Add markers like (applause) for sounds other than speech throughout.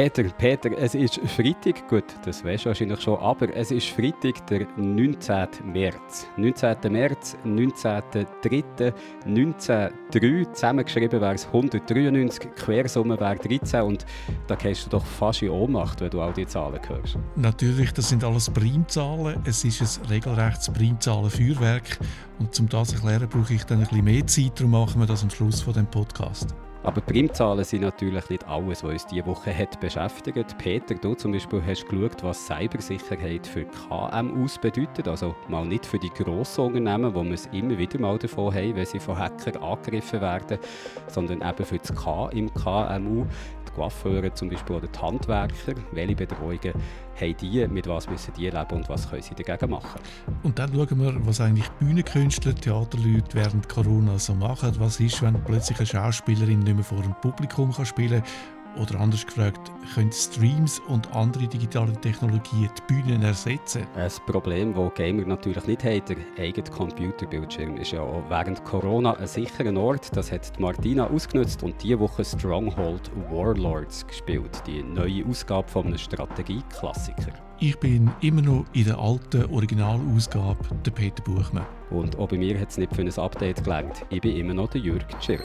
Peter, Peter, es ist Freitag, gut, das weißt du wahrscheinlich schon, aber es ist Freitag, der 19. März. 19. März, 19.3., 19.3, zusammengeschrieben wäre es 193, Quersumme wäre 13 und da gehst du doch fast in Ohnmacht, wenn du all diese Zahlen hörst. Natürlich, das sind alles Primzahlen. Es ist ein regelrechtes Primzahlenfeuerwerk und um das zu erklären, brauche ich dann ein bisschen mehr Zeit, darum machen wir das am Schluss von dem Podcast. Aber Primzahlen sind natürlich nicht alles, was uns diese Woche hat beschäftigt. Peter, du zum Beispiel hast geschaut, was Cybersicherheit für KMUs bedeutet. Also mal nicht für die grossen Unternehmen, wo wir es immer wieder mal davon haben, wenn sie von Hackern angegriffen werden, sondern eben für das K im KMU die Coiffeure zum Beispiel oder die Handwerker, welche Bedrohungen haben die, mit was müssen die leben und was können sie dagegen machen. Und dann schauen wir, was eigentlich Bühnenkünstler, Theaterleute während Corona so machen. Was ist, wenn plötzlich eine Schauspielerin nicht mehr vor einem Publikum kann spielen kann oder anders gefragt, können Streams und andere digitale Technologien die Bühnen ersetzen? Ein Problem, das Gamer natürlich nicht haben, der eigene Computerbildschirm ist ja auch während Corona ein sicherer Ort. Das hat Martina ausgenutzt und diese Woche Stronghold Warlords gespielt, die neue Ausgabe von einem Strategieklassiker. Ich bin immer noch in der alten Originalausgabe, der Peter Buchmann. Und auch bei mir hat es nicht für ein Update gelangt. Ich bin immer noch der Jürg Schirr.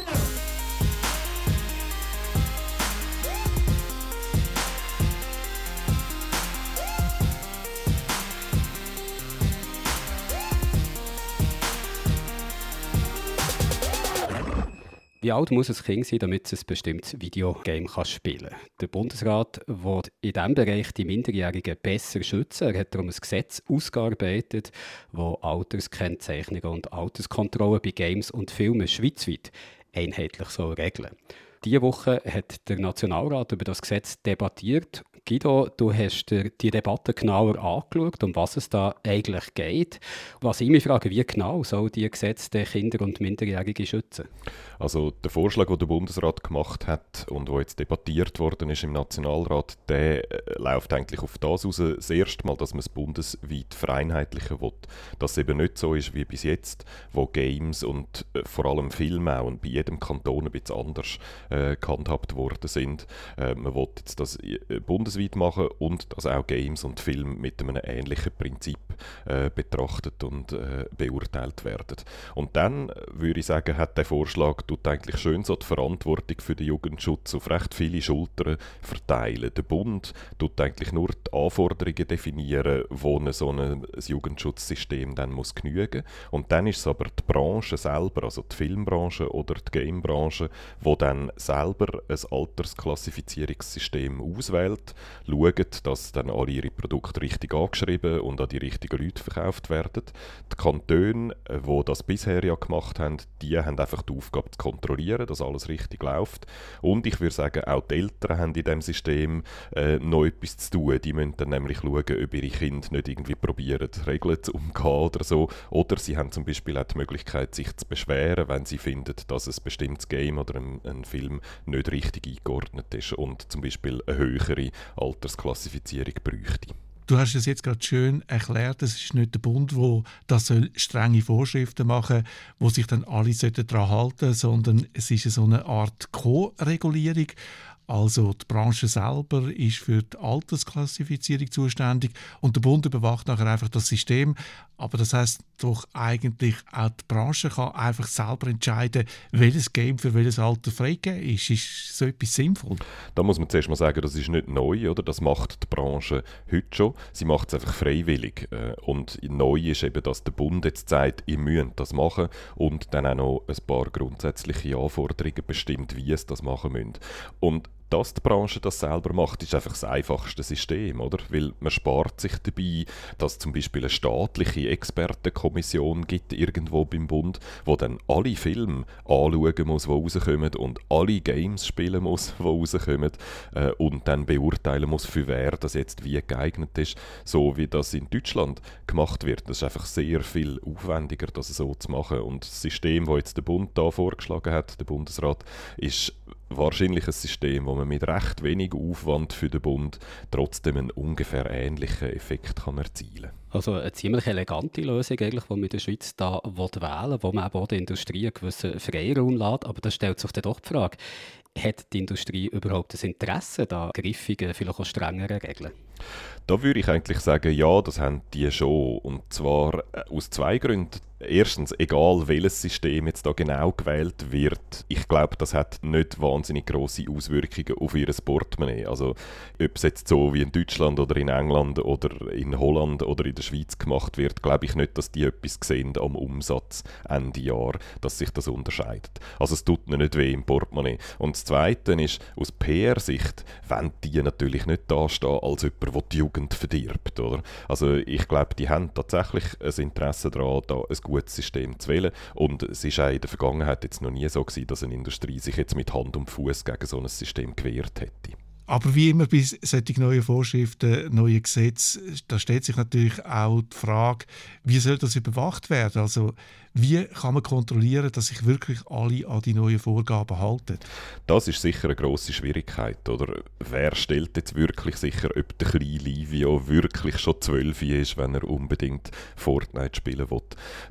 Wie alt muss ein Kind sein, damit es ein bestimmtes Videogame kann spielen kann? Der Bundesrat will in diesem Bereich die Minderjährigen besser schützen. Er hat darum ein Gesetz ausgearbeitet, das Alterskennzeichnungen und Alterskontrollen bei Games und Filmen schweizweit einheitlich regeln. Diese Woche hat der Nationalrat über das Gesetz debattiert Guido, du hast dir die Debatte genauer angeschaut, um was es da eigentlich geht. Was ich mich frage, wie genau soll die Gesetze Kinder und Minderjährige schützen? Also der Vorschlag, den der Bundesrat gemacht hat und wo jetzt debattiert worden ist im Nationalrat, der äh, läuft eigentlich auf das aus. Das erste Mal, dass man es bundesweit vereinheitlichen will. Dass es eben nicht so ist wie bis jetzt, wo Games und äh, vor allem Filme auch und bei jedem Kanton ein bisschen anders äh, gehandhabt worden sind. Äh, man will jetzt das äh, bundesweit bundesweit machen und dass auch Games und Filme mit einem ähnlichen Prinzip äh, betrachtet und äh, beurteilt werden. Und dann, äh, würde ich sagen, hat der Vorschlag tut eigentlich schön so die Verantwortung für den Jugendschutz auf recht viele Schultern verteilen. Der Bund tut eigentlich nur die Anforderungen definieren, wo ein so ein Jugendschutzsystem dann muss genügen Und dann ist es aber die Branche selber, also die Filmbranche oder die Gamebranche, wo dann selber ein Altersklassifizierungssystem auswählt schauen, dass dann alle ihre Produkte richtig angeschrieben und an die richtigen Leute verkauft werden. Die Kantone, die äh, das bisher ja gemacht haben, die haben einfach die Aufgabe zu kontrollieren, dass alles richtig läuft. Und ich würde sagen, auch die Eltern haben in diesem System äh, noch etwas zu tun. Die müssen dann nämlich schauen, ob ihre Kinder nicht irgendwie probieren, Regeln zu umgehen oder so. Oder sie haben zum Beispiel auch die Möglichkeit, sich zu beschweren, wenn sie finden, dass ein bestimmtes Game oder ein, ein Film nicht richtig eingeordnet ist und zum Beispiel eine höhere Altersklassifizierung bräuchte. Du hast es jetzt gerade schön erklärt, es ist nicht der Bund, wo das soll strenge Vorschriften machen, wo sich dann alle daran halten, sondern es ist so eine Art Co-Regulierung. Also die Branche selber ist für die Altersklassifizierung zuständig und der Bund überwacht nachher einfach das System. Aber das heißt doch eigentlich auch die Branche kann einfach selber entscheiden, welches Game für welches Alter freigegeben ist. Ist so etwas sinnvoll? Da muss man zuerst mal sagen, das ist nicht neu, oder? Das macht die Branche heute schon. Sie macht es einfach freiwillig. Äh, und neu ist eben, dass der Bund jetzt sagt, ihr müsst das machen und dann auch noch ein paar grundsätzliche Anforderungen bestimmt, wie es das machen müsst. Und dass die Branche das selber macht, ist einfach das einfachste System, oder? Weil man spart sich dabei, dass zum Beispiel eine staatliche Expertenkommission gibt irgendwo beim Bund, wo dann alle Filme anschauen muss, die rauskommen und alle Games spielen muss, die rauskommen äh, und dann beurteilen muss, für wer das jetzt wie geeignet ist, so wie das in Deutschland gemacht wird. Das ist einfach sehr viel aufwendiger, das so zu machen und das System, das jetzt der Bund da vorgeschlagen hat, der Bundesrat, ist wahrscheinlich ein System, wo man mit recht wenig Aufwand für den Bund trotzdem einen ungefähr ähnlichen Effekt kann erzielen kann. Also eine ziemlich elegante Lösung, eigentlich, die man in der Schweiz da wählen will, wo man auch der Industrie einen gewissen Freiraum lässt. Aber da stellt sich dann doch die Frage, hat die Industrie überhaupt das Interesse an griffigen, vielleicht auch strengeren Regeln? Da würde ich eigentlich sagen, ja, das haben die schon. Und zwar äh, aus zwei Gründen erstens, egal welches System jetzt da genau gewählt wird, ich glaube, das hat nicht wahnsinnig große Auswirkungen auf ihr Portemonnaie. Also ob es jetzt so wie in Deutschland oder in England oder in Holland oder in der Schweiz gemacht wird, glaube ich nicht, dass die etwas sehen am Umsatz Ende Jahr, dass sich das unterscheidet. Also es tut ihnen nicht weh im Portemonnaie. Und das Zweite ist, aus PR-Sicht wenn die natürlich nicht dastehen als jemand, der die Jugend verdirbt. Oder? Also ich glaube, die haben tatsächlich ein Interesse daran, da ein gutes System zu wählen. Und es ist auch in der Vergangenheit jetzt noch nie so gewesen, dass eine Industrie sich jetzt mit Hand und Fuß gegen so ein System gewehrt hätte. Aber wie immer bei solchen neuen Vorschriften, neuen Gesetzen, da stellt sich natürlich auch die Frage, wie soll das überwacht werden? Also wie kann man kontrollieren, dass sich wirklich alle an die neuen Vorgaben halten? Das ist sicher eine grosse Schwierigkeit. Oder wer stellt jetzt wirklich sicher, ob der kleine Livio wirklich schon zwölf ist, wenn er unbedingt Fortnite spielen will?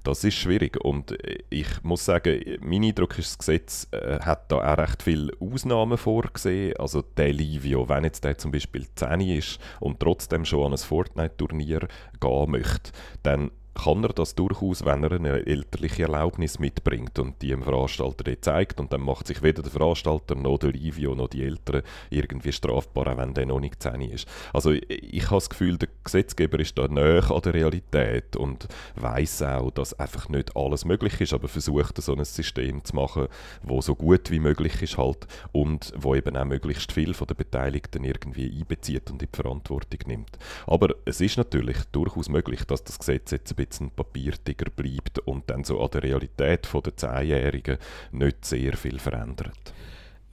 Das ist schwierig. Und ich muss sagen, mein Eindruck ist, das Gesetz äh, hat da auch recht viele Ausnahmen vorgesehen. Also der Livio, wenn jetzt der zum Beispiel 10 ist und trotzdem schon an ein Fortnite-Turnier gehen möchte, dann kann er das durchaus, wenn er eine elterliche Erlaubnis mitbringt und die dem Veranstalter die zeigt und dann macht sich weder der Veranstalter noch der Livio noch die Eltern irgendwie strafbar, auch wenn der noch nicht 10 ist. Also ich, ich habe das Gefühl, der Gesetzgeber ist da näher an der Realität und weiß auch, dass einfach nicht alles möglich ist, aber versucht so ein System zu machen, wo so gut wie möglich ist halt und wo eben auch möglichst viel von den Beteiligten irgendwie einbezieht und in die Verantwortung nimmt. Aber es ist natürlich durchaus möglich, dass das Gesetz jetzt ein bisschen Papiertiger bleibt und dann so an der Realität der Zehnjährigen nicht sehr viel verändert.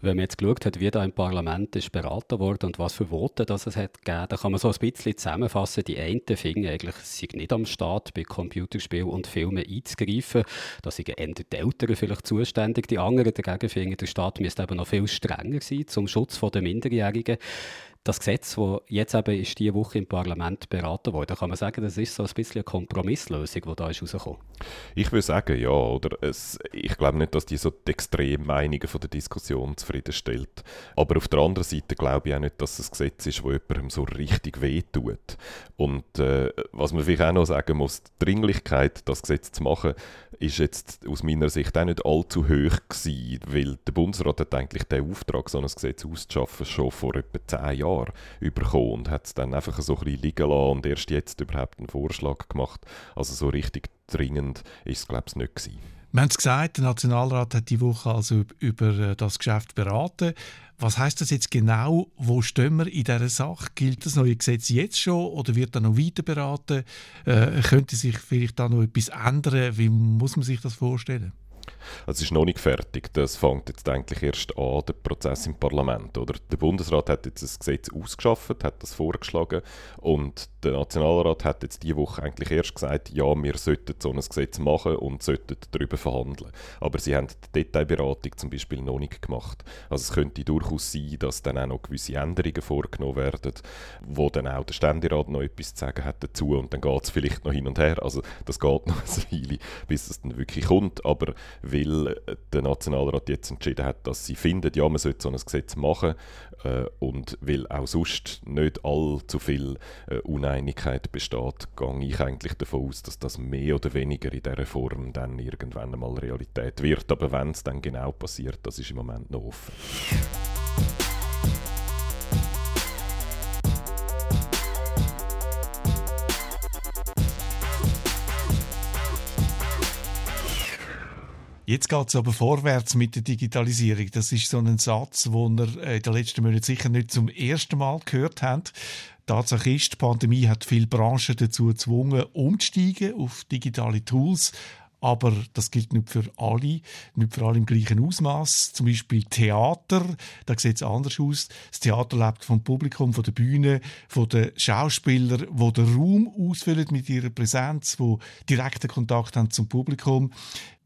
Wenn man jetzt geschaut hat, wie da im Parlament ist beraten wurde und was für Voten das es hat gegeben, dann kann man so ein bisschen zusammenfassen. Die einen finden eigentlich, sei nicht am Start, bei Computerspielen und Filmen einzugreifen. Da sind eher die Eltern vielleicht zuständig. Die anderen dagegen finden, der Staat müsste eben noch viel strenger sein zum Schutz der Minderjährigen das Gesetz, das jetzt eben ist diese Woche im Parlament beraten wurde, kann man sagen, das ist so ein bisschen eine Kompromisslösung, die da ist rausgekommen. Ich würde sagen, ja. Oder es, ich glaube nicht, dass die so die Extremmeinungen von der Diskussion zufriedenstellt. Aber auf der anderen Seite glaube ich auch nicht, dass es ein Gesetz ist, das jemandem so richtig wehtut. Und äh, was man vielleicht auch noch sagen muss, die Dringlichkeit, das Gesetz zu machen, ist jetzt aus meiner Sicht auch nicht allzu hoch gewesen, weil der Bundesrat hat eigentlich den Auftrag, so ein Gesetz auszuschaffen, schon vor etwa zehn Jahren Jahr bekommen und hat es dann einfach so ein bisschen liegen lassen und erst jetzt überhaupt einen Vorschlag gemacht. Also so richtig dringend ist es, glaube ich, nicht gewesen. Wir haben es gesagt, der Nationalrat hat die Woche also über äh, das Geschäft beraten. Was heißt das jetzt genau? Wo stehen wir in dieser Sache? Gilt das neue Gesetz jetzt schon oder wird da noch weiter beraten? Äh, könnte sich vielleicht da noch etwas ändern? Wie muss man sich das vorstellen? Es ist noch nicht fertig. Das fängt jetzt eigentlich erst an, der Prozess im Parlament. Oder? Der Bundesrat hat jetzt das Gesetz ausgeschafft, hat das vorgeschlagen und der Nationalrat hat jetzt diese Woche eigentlich erst gesagt, ja, wir sollten so ein Gesetz machen und sollten darüber verhandeln. Aber sie haben die Detailberatung zum Beispiel noch nicht gemacht. Also es könnte durchaus sein, dass dann auch noch gewisse Änderungen vorgenommen werden, wo dann auch der Ständerat noch etwas zu sagen hat dazu und dann geht es vielleicht noch hin und her. Also das geht (laughs) noch eine Weile, bis es dann wirklich kommt. Aber weil der Nationalrat jetzt entschieden hat, dass sie findet, ja, man sollte so ein Gesetz machen äh, und weil auch sonst nicht allzu viel äh, Uneinigkeit besteht, gehe ich eigentlich davon aus, dass das mehr oder weniger in dieser Form dann irgendwann einmal Realität wird. Aber wenn es dann genau passiert, das ist im Moment noch offen. Jetzt geht es aber vorwärts mit der Digitalisierung. Das ist so ein Satz, den wir äh, in den letzten Monaten sicher nicht zum ersten Mal gehört haben. Tatsache ist, die Pandemie hat viele Branchen dazu gezwungen, umzusteigen auf digitale Tools. aber das gilt nicht für alle, nicht für alle im gleichen Ausmaß. Zum Beispiel Theater, da sieht es anders aus. Das Theater lebt vom Publikum, von der Bühne, von den Schauspielern, wo den Raum ausfüllen mit ihrer Präsenz, wo direkten Kontakt haben zum Publikum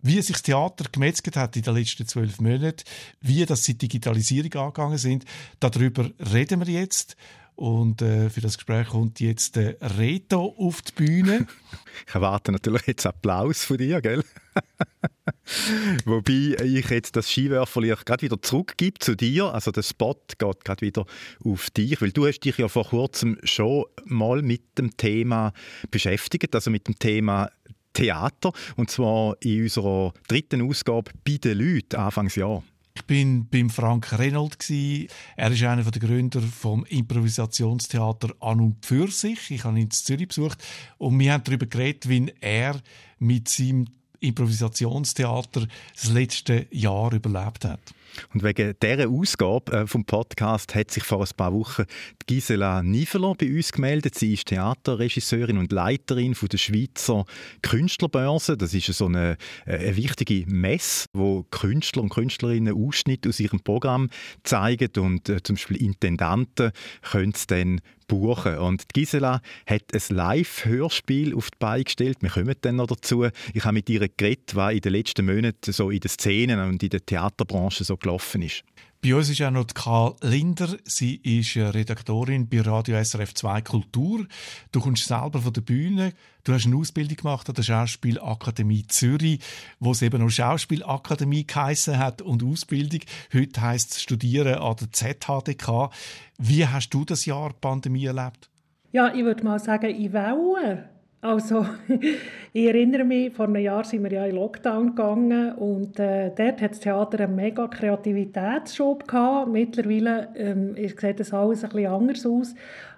wie sich das Theater gemetzelt hat in den letzten zwölf Monaten, wie das die Digitalisierung angegangen sind, darüber reden wir jetzt. Und äh, für das Gespräch kommt jetzt der Reto auf die Bühne. (laughs) ich erwarte natürlich jetzt Applaus von dir, gell? (laughs) Wobei ich jetzt das Skiwerferlicht gerade wieder zurückgebe zu dir. Also der Spot geht gerade wieder auf dich, weil du hast dich ja vor kurzem schon mal mit dem Thema beschäftigt, also mit dem Thema Theater, und zwar in unserer dritten Ausgabe «Bei den Leuten» Anfangsjahr. Ich bin beim Frank Reynold Er ist einer der Gründer vom Improvisationstheater An und für sich. Ich habe ihn in Zürich besucht und wir haben darüber geredet, wie er mit seinem Improvisationstheater das letzte Jahr überlebt hat. Und wegen dieser Ausgabe äh, vom Podcast hat sich vor ein paar Wochen Gisela Niveler bei uns gemeldet. Sie ist Theaterregisseurin und Leiterin von der Schweizer Künstlerbörse. Das ist so eine, äh, eine wichtige Messe, wo Künstler und Künstlerinnen Ausschnitte aus ihrem Programm zeigen und äh, zum Beispiel Intendanten können es dann buchen. Und Gisela hat ein Live-Hörspiel auf die Beine gestellt. Wir kommen dann noch dazu. Ich habe mit ihr geredet, was in den letzten Monaten so in den Szenen und in der Theaterbranche so gelaufen ist. Bei uns ist auch noch Karl Linder. Sie ist Redaktorin bei Radio SRF 2 Kultur. Du kommst selber von der Bühne. Du hast eine Ausbildung gemacht an der Schauspielakademie Zürich, wo es eben noch Schauspielakademie geheissen hat und Ausbildung. Heute heisst es Studieren an der ZHDK. Wie hast du das Jahr Pandemie erlebt? Ja, ich würde mal sagen, in Wellen. Also, (laughs) ich erinnere mich, vor einem Jahr sind wir ja in Lockdown gegangen und äh, dort hat das Theater einen mega Kreativitätsschub gehabt. Mittlerweile ähm, sieht das alles ein bisschen anders aus.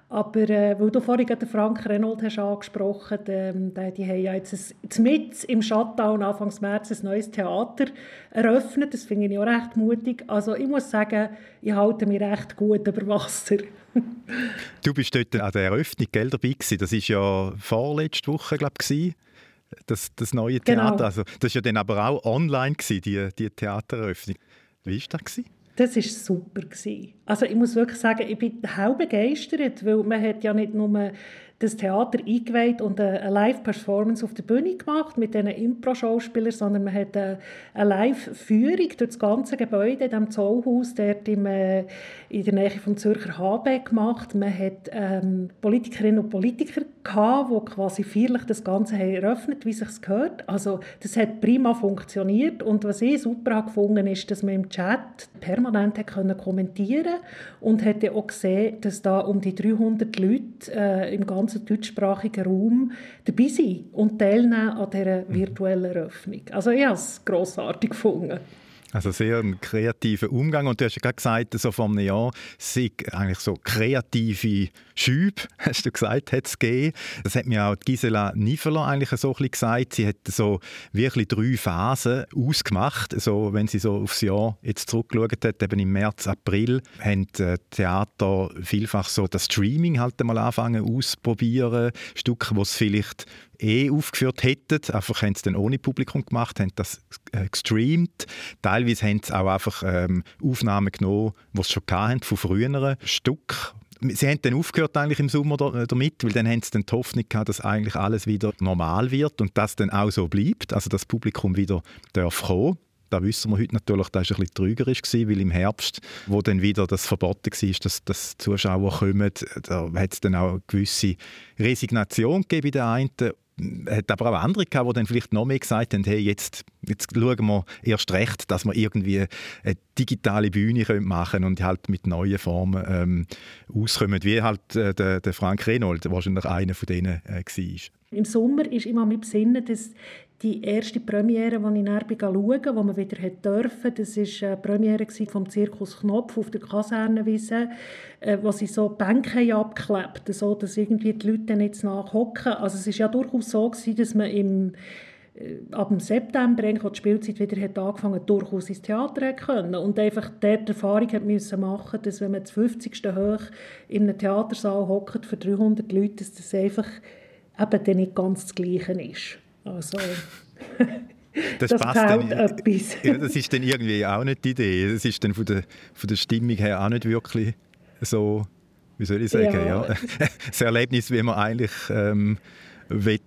Aber äh, weil du vorhin den Frank Renault hast angesprochen hast, ähm, die, die haben ja jetzt mit im Shutdown Anfang März ein neues Theater eröffnet. Das finde ich auch recht mutig. Also ich muss sagen, ich halte mich recht gut über Wasser. Du bist dort an der Eröffnung gell, dabei gewesen. Das war ja vorletzte Woche, glaube ich, das, das neue genau. Theater. Genau. Also, das war ja dann aber auch online, gewesen, die, die Theatereröffnung. Wie war das? Gewesen? Das war super. Also ich muss wirklich sagen, ich bin halb begeistert, weil man hat ja nicht nur das Theater eingeweiht und eine Live-Performance auf der Bühne gemacht mit diesen Impro-Schauspielern, sondern man hat eine Live-Führung durch das ganze Gebäude in diesem Zollhaus dort im, äh, in der Nähe vom Zürcher HB gemacht. Man hat ähm, Politikerinnen und Politiker gehabt, die quasi feierlich das Ganze haben eröffnet, wie es gehört. Also das hat prima funktioniert und was ich super gefunden ist, dass man im Chat permanent können kommentieren und hat auch gesehen, dass da um die 300 Leute äh, im ganzen ganzen deutschsprachigen Raum dabei sein und teilnehmen an dieser mhm. virtuellen Eröffnung. Also ich habe es grossartig gefunden. Also sehr ein kreativer Umgang. Und du hast ja gerade gesagt, so vor einem Jahr sei eigentlich so kreative Schübe, (laughs) hast du gesagt, hat es gegeben. Das hat mir auch Gisela Niveler eigentlich so ein gesagt. Sie hat so wirklich drei Phasen ausgemacht. So, wenn sie so aufs Jahr jetzt zurückgeschaut hat, eben im März, April, haben äh, Theater vielfach so das Streaming halt einmal anfangen ausprobieren. Stücke, die es vielleicht eh aufgeführt hätten. Einfach haben sie dann ohne Publikum gemacht, haben das äh, gestreamt. Teilweise haben sie auch einfach ähm, Aufnahmen genommen, die sie schon hatten, von früheren Stücken. Sie haben dann aufgehört eigentlich im Sommer äh, damit, weil dann haben sie dann die Hoffnung gehabt, dass eigentlich alles wieder normal wird und das dann auch so bleibt, also das Publikum wieder darf kommen. Da wissen wir heute natürlich, das war ein bisschen trügerisch, weil im Herbst, wo dann wieder das verboten war, dass, dass Zuschauer kommen, da hat es dann auch eine gewisse Resignation gegeben bei den einen hat aber auch andere gehabt, die dann vielleicht noch mehr gesagt haben, hey, jetzt, jetzt schauen wir erst recht, dass wir irgendwie eine digitale Bühne machen können und halt mit neuen Formen ähm, auskommen, wie halt äh, der, der Frank Renold wahrscheinlich einer von denen äh, war. Im Sommer ist immer mit Besinnen, dass die erste Premiere, die ich dann schauen wo man wieder durfte, das war eine Premiere vom Zirkus Knopf auf der Kasernenwiese, äh, wo sie so Bänke abgeklebt so dass irgendwie die Leute nicht nachhocken. Also es war ja durchaus so, gewesen, dass man im äh, ab dem September, als die Spielzeit wieder hat angefangen durchaus ins Theater können und einfach dort die Erfahrung hat müssen machen, dass wenn man das 50. hoch in einem Theatersaal hockt für 300 Leute, dass das einfach eben dann nicht ganz das Gleiche ist. Also, (laughs) Das, das passt dann, etwas. Ja, das ist dann irgendwie auch nicht die Idee. Das ist dann von der, von der Stimmung her auch nicht wirklich so, wie soll ich sagen, ja. ja. (laughs) das Erlebnis, wie man eigentlich ähm, will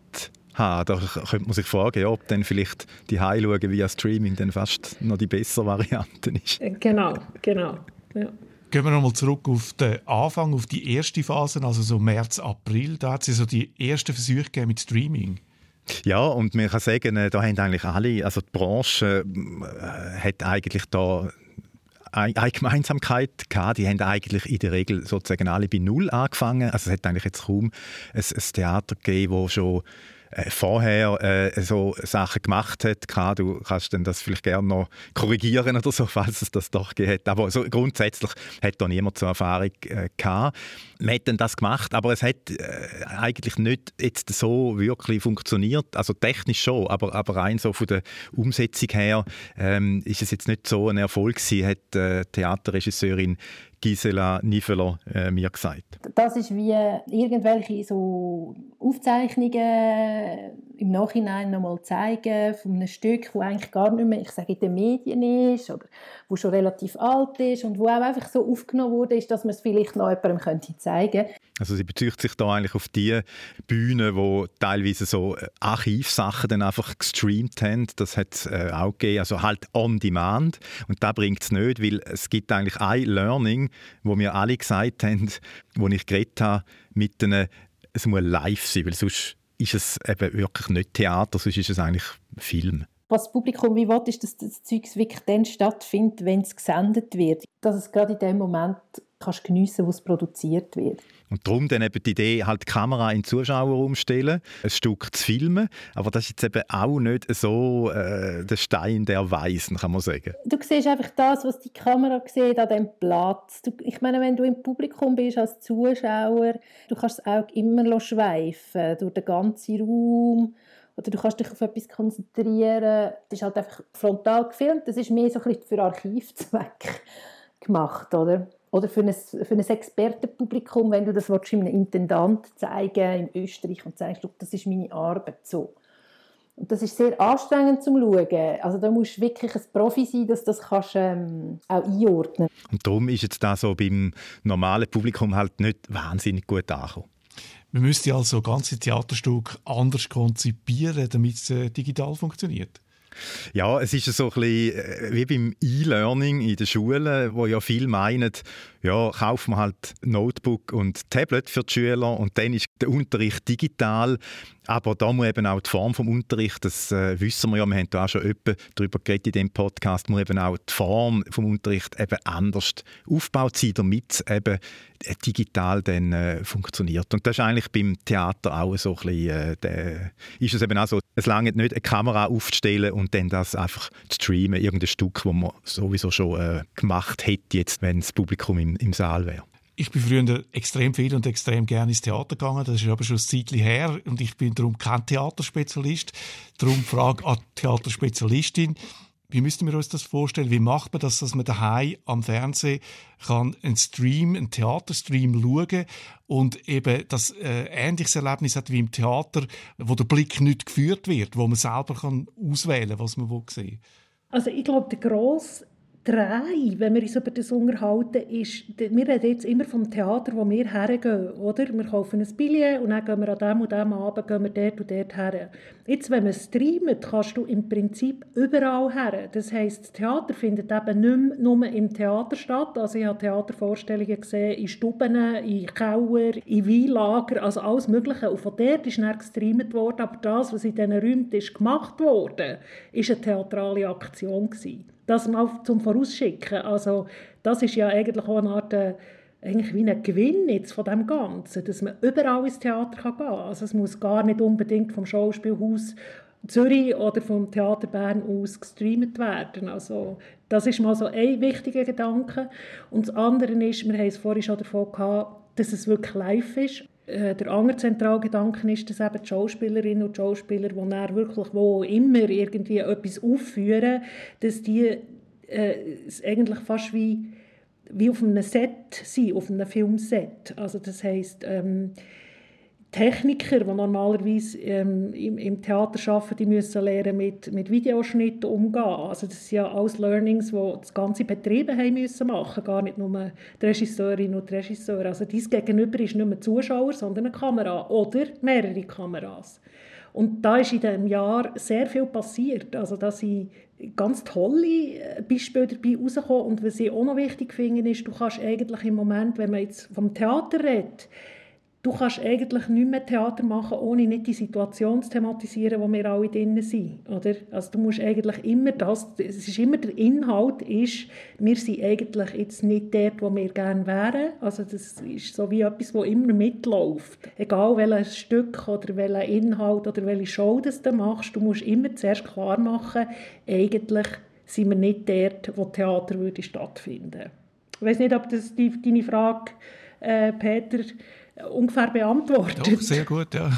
haben. Da könnte man sich fragen, ja, ob dann vielleicht die Heimschauen via Streaming dann fast noch die bessere Variante ist. Äh, genau, genau. Ja. Gehen wir nochmal zurück auf den Anfang, auf die erste Phase, also so März, April. Da hat es so die ersten Versuche mit Streaming. Ja, und man kann sagen, äh, da haben eigentlich alle, also die Branche äh, hat eigentlich da eine Gemeinsamkeit gehabt. Die haben eigentlich in der Regel sozusagen alle bei Null angefangen. Also es hat eigentlich jetzt kaum ein, ein Theater gegeben, wo schon vorher äh, so Sachen gemacht hat. Du kannst dann das vielleicht gerne noch korrigieren oder so, (laughs) falls es das doch gegeben. Aber so grundsätzlich hat da niemand so Erfahrung äh, gehabt. Man hat dann das gemacht, aber es hat äh, eigentlich nicht jetzt so wirklich funktioniert. Also technisch schon, aber, aber rein so von der Umsetzung her ähm, ist es jetzt nicht so ein Erfolg gewesen, hat äh, Theaterregisseurin Gisela Niveler äh, mir gesagt. Das ist wie irgendwelche so Aufzeichnungen im Nachhinein nochmal zeigen von einem Stück, wo eigentlich gar nicht mehr, ich sage, in den Medien ist oder wo schon relativ alt ist und wo auch einfach so aufgenommen wurde, ist, dass man es vielleicht noch jemandem könnte zeigen könnte. Also sie bezieht sich da eigentlich auf die Bühnen, wo teilweise so äh, Archivsachen dann einfach gestreamt haben. Das hat es äh, auch gegeben, also halt on demand. Und da bringt es nicht, weil es gibt eigentlich ein Learning, wo wir alle gesagt haben, wo ich geredet habe, mit einem, es muss live sein, weil sonst ist es eben wirklich nicht Theater, sonst ist es eigentlich Film. Was das Publikum wie will, ist, dass das Zeug wirklich dann stattfindet, wenn es gesendet wird. Dass es gerade in dem Moment kannst geniessen, wo es produziert wird. Und darum dann eben die Idee, halt die Kamera in den Zuschauer umstellen, ein Stück zu filmen. Aber das ist jetzt eben auch nicht so äh, der Stein der Weisen, kann man sagen. Du siehst einfach das, was die Kamera sieht an dem Platz. Du, ich meine, wenn du im Publikum bist als Zuschauer, du kannst das Auge immer schweifen durch den ganzen Raum. Oder du kannst dich auf etwas konzentrieren. Das ist halt einfach frontal gefilmt. Das ist mehr so ein bisschen für Archivzweck (laughs) gemacht, oder? Oder für ein, für ein Expertenpublikum, wenn du das willst, einem Intendant zeigen in Österreich und sagst, das ist meine Arbeit so. Und das ist sehr anstrengend zum Schauen. Also da musst du wirklich ein Profi sein, dass du das kannst, ähm, auch einordnen Und darum ist jetzt da so beim normalen Publikum halt nicht wahnsinnig gut angekommen. Man müsste also ganze Theaterstück anders konzipieren, damit es äh, digital funktioniert. Ja, es ist so ein bisschen äh, wie beim E-Learning in der Schule, wo ja viele meinen, ja, kaufen wir halt Notebook und Tablet für die Schüler und dann ist der Unterricht digital. Aber da muss eben auch die Form des Unterrichts, das äh, wissen wir ja, wir haben da auch schon öppe darüber geredet in diesem Podcast, muss eben auch die Form des Unterrichts eben anders aufgebaut sein, damit es eben äh, digital dann äh, funktioniert. Und das ist eigentlich beim Theater auch so ein bisschen, äh, der, ist es eben auch so, es lange nicht eine Kamera aufzustellen und dann das einfach zu streamen, irgendein Stück, das man sowieso schon äh, gemacht hätte, jetzt, wenn das Publikum im, im Saal wäre. Ich bin früher extrem viel und extrem gerne ins Theater gegangen. Das ist aber schon ein Zeitchen her und ich bin darum kein Theaterspezialist. Darum frage an die Theaterspezialistin, wie müssten wir uns das vorstellen? Wie macht man das, dass man daheim am Fernsehen kann einen Stream, einen Theaterstream schauen und eben das äh, ähnliches Erlebnis hat wie im Theater, wo der Blick nicht geführt wird, wo man selber kann auswählen, was man sehen will. Also ich glaube, der grosse Drei, wenn wir uns über das unterhalten, ist, wir reden jetzt immer vom Theater, wo wir hergehen, oder? Wir kaufen ein Billett und dann gehen wir an dem und dem Abend gehen wir dort und dort her. Jetzt, wenn man streamt, kannst du im Prinzip überall her. Das heisst, das Theater findet eben nicht nur im Theater statt. Also ich habe Theatervorstellungen gesehen in Stuben, in Keller, in Weinlager, also alles Mögliche. Und von dort ist dann gestreamt worden, aber das, was in diesen Räumen ist gemacht wurde, ist eine theatrale Aktion gewesen das mal zum Vorausschicken. Also das ist ja eigentlich auch eine Art äh, eigentlich wie ein Gewinn jetzt von dem Ganzen, dass man überall ins Theater gehen kann. Also es muss gar nicht unbedingt vom Schauspielhaus Zürich oder vom Theater Bern aus gestreamt werden. Also das ist mal so ein wichtiger Gedanke. Und das andere ist, wir haben es vorhin schon davon gehabt, dass es wirklich live ist. Äh, der andere Zentralgedanke ist, dass eben die Schauspielerinnen und Schauspieler, die dann wirklich wo immer irgendwie etwas aufführen, dass die äh, eigentlich fast wie, wie auf einem Set sind, auf einem Filmset. Also das heisst, ähm, Techniker, die normalerweise ähm, im, im, Theater arbeiten, die müssen lernen, mit, mit Videoschnitt umgehen. Also das sind ja alles Learnings, die das ganze Betriebe haben müssen machen, gar nicht nur die Regisseurin und die Regisseur. Also dies Gegenüber ist nicht mehr Zuschauer, sondern eine Kamera oder mehrere Kameras. Und da ist in diesem Jahr sehr viel passiert. Also da sind ganz tolle äh, Beispiele dabei rausgekommen. Und was ich auch noch wichtig finde, ist, du kannst eigentlich im Moment, wenn man jetzt vom Theater redet, Du kannst eigentlich nicht mehr Theater machen, ohne nicht die Situation zu thematisieren, wo wir alle drin sind. Oder? Also du musst eigentlich immer das, es ist immer der Inhalt ist, wir sind eigentlich jetzt nicht dort, wo wir gerne wären. Also das ist so wie etwas, wo immer mitläuft. Egal welches Stück oder welcher Inhalt oder welche Show das du machst, du musst immer zuerst klar machen, eigentlich sind wir nicht dort, wo Theater würde stattfinden. Ich weiß nicht, ob das die, deine Frage, äh, Peter, ungefähr beantwortet. Doch, sehr gut, ja.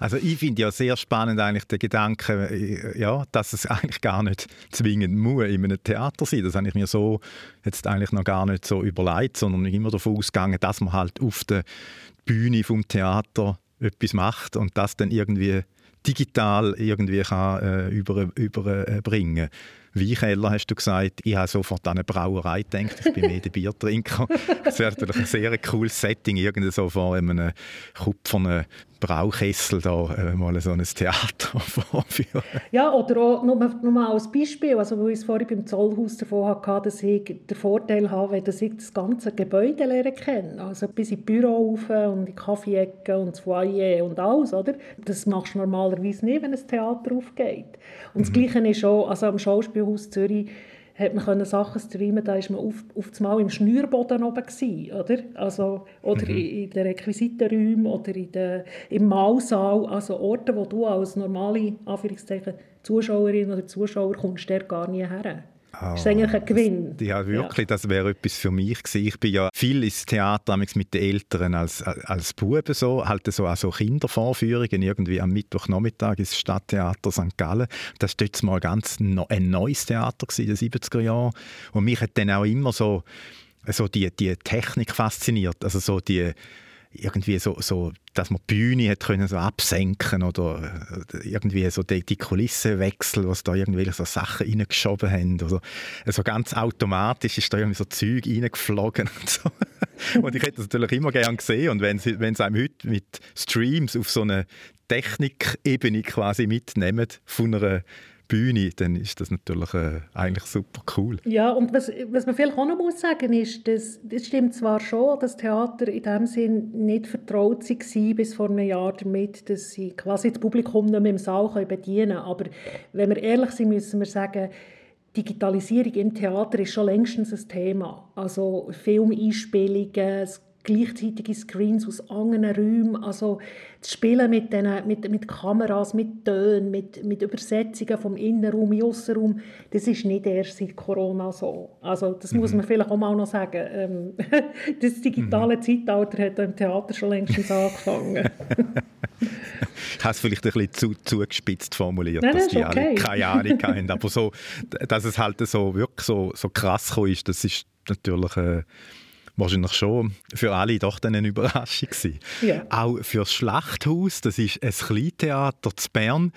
Also ich finde ja sehr spannend eigentlich den Gedanken, äh, ja, dass es eigentlich gar nicht zwingend muss in einem Theater sein. Das habe ich mir so jetzt eigentlich noch gar nicht so überlegt, sondern immer davon ausgegangen, dass man halt auf der Bühne vom Theater etwas macht und das dann irgendwie digital irgendwie kann, äh, über, überbringen Weinkeller, hast du gesagt. Ich habe sofort an eine Brauerei gedacht. Ich bin mehr der Biertrinker. (laughs) Das wäre natürlich ein sehr cooles Setting, irgendwie so vor einem kupfernen Braukessel da äh, mal so ein Theater (laughs) vorführen. Ja, oder auch nur, nur mal als Beispiel, also wo ich es vorhin beim Zollhaus davon hatte, dass ich den Vorteil habe, dass ich das ganze Gebäude lernen kenne. Also bis in die Büro rauf und die Kaffeeecke und das Foyer und alles, oder? Das machst du normalerweise nicht, wenn ein Theater aufgeht. Und das mhm. Gleiche ist auch, also am Schauspielhaus Zürich hat man können Sachen streamen, da war man auf, auf das Mal im Schnürboden oben gewesen, oder? Also, oder mhm. in, in den Requisitenräumen oder in den, im Maulsaal, also Orte, wo du als normale Anführungszeichen Zuschauerin oder Zuschauer kommst, der gar nie her. Oh, das ist eigentlich ein Gewinn. Das, ja, wirklich, ja. das wäre etwas für mich gewesen. Ich bin ja viel ins Theater mit den Eltern als, als Buben so, halt so also Kindervorführungen irgendwie am Mittwochnachmittag ins Stadttheater St. Gallen. Das war mal ganz no, ein neues Theater in den 70er Jahren. Und mich hat dann auch immer so, so die, die Technik fasziniert, also so die irgendwie so, so dass man die Bühne hat können so absenken oder äh, irgendwie so die, die Kulissenwechsel, was da irgendwelche so Sachen reingeschoben haben. Oder also ganz automatisch ist da irgendwie so Zeug reingeflogen und so. (laughs) Und ich hätte das natürlich immer gerne gesehen. Und wenn sie, wenn sie einem heute mit Streams auf so eine Technikebene quasi mitnehmen von einer Bühne, dann ist das natürlich äh, eigentlich super cool. Ja, und was, was man vielleicht auch noch muss sagen ist, dass, das stimmt zwar schon, dass Theater in dem Sinn nicht vertraut war bis vor einem Jahr damit, dass sie quasi das Publikum nicht mehr im Saal bedienen können. Aber wenn wir ehrlich sind, müssen wir sagen, Digitalisierung im Theater ist schon längstens ein Thema. Also Filmeinspielungen, gleichzeitige Screens aus anderen Räumen, also das Spielen mit, den, mit, mit Kameras, mit Tönen, mit, mit Übersetzungen vom Innenraum in Aussenraum, das ist nicht erst seit Corona so. Also das mhm. muss man vielleicht auch mal noch sagen. Ähm, (laughs) das digitale mhm. Zeitalter hat im Theater schon längst angefangen. (laughs) (laughs) ich habe es vielleicht ein bisschen zu, zugespitzt formuliert, Nein, dass die okay. alle keine Ahnung haben. Aber so, dass es halt so wirklich so, so krass ist, das ist natürlich... Äh, wahrscheinlich schon für alle doch dann eine Überraschung gewesen. Ja. Auch für das Schlachthaus, das ist ein Kleintheater zu Bern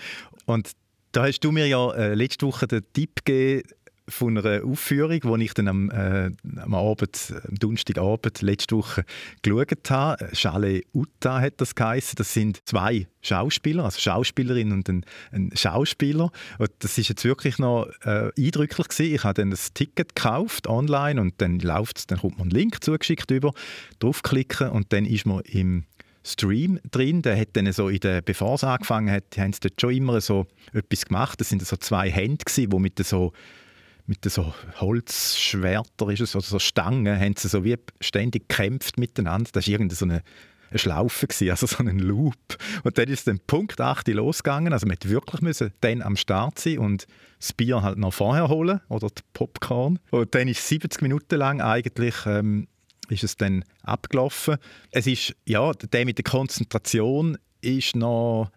und da hast du mir ja äh, letzte Woche den Tipp gegeben, von einer Aufführung, die ich dann am, äh, am Abend, am Donnerstagabend letzte Woche geschaut habe. Chalet Uta hat das geheißen. Das sind zwei Schauspieler, also Schauspielerin und ein, ein Schauspieler. Und das ist jetzt wirklich noch äh, eindrücklich gewesen. Ich habe dann das Ticket gekauft online und dann läuft's, dann kommt man einen Link zugeschickt über, draufklicken und dann ist man im Stream drin. Der hat dann so in der, bevor es angefangen hat, haben sie dort schon immer so etwas gemacht. Das sind so zwei Hände gewesen, die mit so mit so Holzschwerter ist es, oder so Stangen, haben sie so wie ständig gekämpft miteinander. Das war irgendwie so eine, eine Schlaufe, gewesen, also so ein Loop. Und dann ist dann Punkt 8 losgegangen, also man hätte wirklich müssen dann am Start sein und das Bier halt noch vorher holen, oder die Popcorn. Und dann ist 70 Minuten lang eigentlich... Ähm, ist es dann abgelaufen. Es ist, ja, der mit der Konzentration ist noch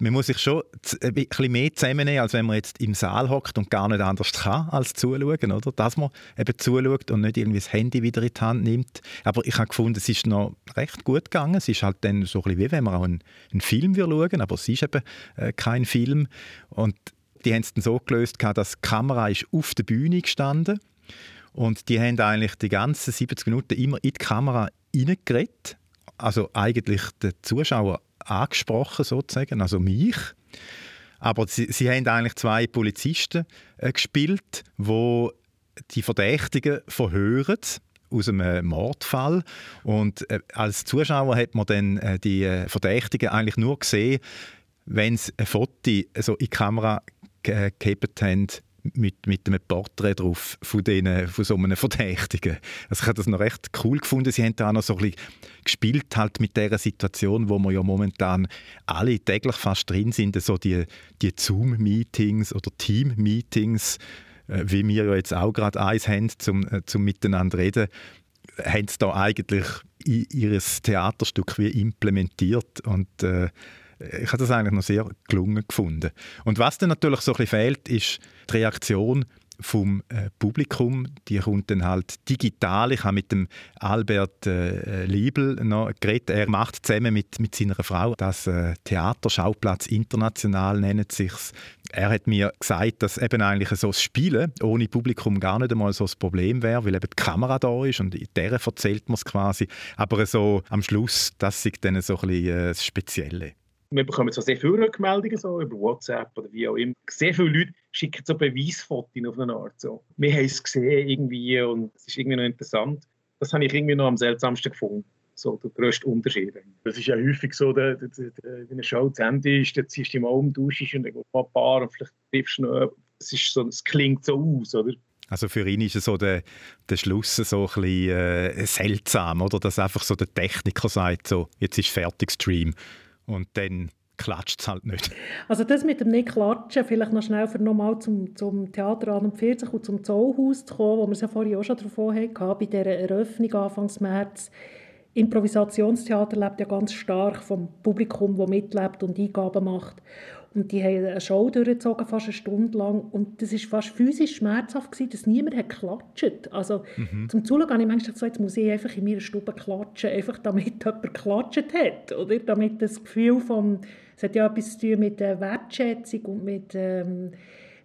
man muss sich schon ein bisschen mehr zusammennehmen, als wenn man jetzt im Saal hockt und gar nicht anders kann, als zuschauen, oder? Dass man eben zuschaut und nicht irgendwie das Handy wieder in die Hand nimmt. Aber ich habe gefunden, es ist noch recht gut gegangen. Es ist halt dann so ein bisschen wie wenn man auch einen, einen Film schauen aber es ist eben äh, kein Film. Und die haben es dann so gelöst, dass die Kamera ist auf der Bühne gestanden und die haben eigentlich die ganzen 70 Minuten immer in die Kamera reingeredet. Also eigentlich den Zuschauer angesprochen sozusagen, also mich. Aber sie, sie haben eigentlich zwei Polizisten äh, gespielt, wo die Verdächtigen verhören aus einem Mordfall. Und äh, als Zuschauer hat man dann äh, die äh, Verdächtigen eigentlich nur gesehen, wenn sie ein Foto so in die Kamera gehabt haben mit, mit einem Porträt drauf von, denen, von so einem Verdächtigen. Also ich habe das noch recht cool gefunden. Sie haben da auch noch so ein bisschen gespielt halt mit der Situation, wo wir ja momentan alle täglich fast drin sind, so die, die Zoom-Meetings oder Team-Meetings, äh, wie wir ja jetzt auch gerade eins haben, zum, äh, zum miteinander reden, haben sie da eigentlich ihr Theaterstück wie implementiert und äh, ich habe das eigentlich noch sehr gelungen gefunden. Und was dann natürlich so ein bisschen fehlt, ist die Reaktion vom äh, Publikum, die kommt dann halt digital. Ich habe mit dem Albert äh, Liebel noch geredet. Er macht zusammen mit, mit seiner Frau das äh, Theaterschauplatz international nennt sich's. Er hat mir gesagt, dass eben eigentlich so das Spielen ohne Publikum gar nicht einmal so das Problem wäre, weil eben die Kamera da ist und in der erzählt man es quasi. Aber so am Schluss, das ist dann so ein bisschen äh, das Spezielle wir bekommen so sehr viele Rückmeldungen so, über WhatsApp oder wie auch immer. Sehr viele Leute schicken so Beweisfotos auf eine Art. So. Wir haben es gesehen irgendwie und es ist irgendwie noch interessant. Das habe ich irgendwie noch am seltsamsten gefunden. So der grösste Unterschied. Das ist ja häufig so, der, der, der, wenn eine Show zu Ende ist, dann ziehst du dich mal um, duschst und dann gehst du ein paar und vielleicht triffst du noch es, ist so, es klingt so aus, oder? Also für ihn ist es so der, der Schluss so ein bisschen äh, seltsam, oder? Dass einfach so der Techniker sagt, so, jetzt ist fertig Stream und dann klatscht es halt nicht. Also das mit dem Nicht-Klatschen, vielleicht noch schnell für nochmal zum, zum Theater an und 40 und zum Zollhaus zu kommen, wo wir es ja vorhin auch schon davon hatten, bei dieser Eröffnung Anfangs März. Improvisationstheater lebt ja ganz stark vom Publikum, das mitlebt und Eingaben macht. Und die haben eine Show durchgezogen, fast eine Stunde lang. Und das war fast physisch schmerzhaft, gewesen, dass niemand hat geklatscht Also mhm. zum Zuschauen habe ich manchmal gesagt, jetzt muss ich einfach in meiner Stube klatschen, einfach damit (laughs) jemand geklatscht hat. Oder damit das Gefühl von, es hat ja etwas zu tun mit der Wertschätzung und mit... Ähm,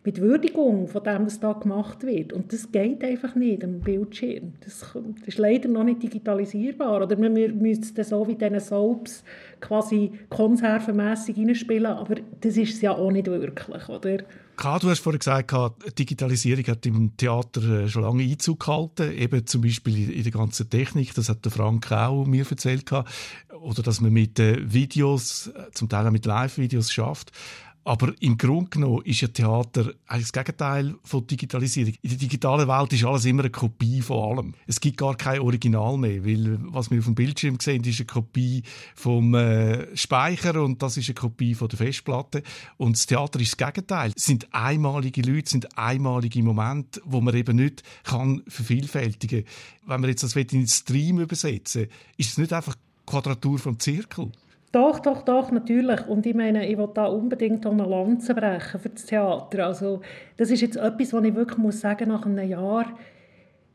mit Würdigung von dem, was da gemacht wird. Und das geht einfach nicht am Bildschirm. Das, ist leider noch nicht digitalisierbar. Oder müssen das so wie diese Soaps quasi konservenmässig reinspielen, aber das ist es ja auch nicht wirklich, oder? Karl, du hast vorhin gesagt, Digitalisierung hat im Theater äh, schon lange Einzug gehalten, eben zum Beispiel in der ganzen Technik, das hat der Frank auch mir erzählt, oder dass man mit äh, Videos, äh, zum Teil auch mit Live-Videos schafft. Aber im Grunde genommen ist ja Theater eigentlich das Gegenteil von Digitalisierung. In der digitalen Welt ist alles immer eine Kopie von allem. Es gibt gar kein Original mehr, weil was wir auf dem Bildschirm sehen, ist eine Kopie vom äh, Speicher und das ist eine Kopie von der Festplatte. Und das Theater ist das Gegenteil. Es sind einmalige Leute, sind einmalige Momente, wo man eben nicht kann vervielfältigen. Wenn man jetzt das in den Stream übersetzen, ist es nicht einfach Quadratur vom Zirkel. Doch, doch, doch, natürlich. Und ich meine, ich will da unbedingt eine Lanze brechen für das Theater. Also, das ist jetzt etwas, was ich wirklich muss sagen nach einem Jahr,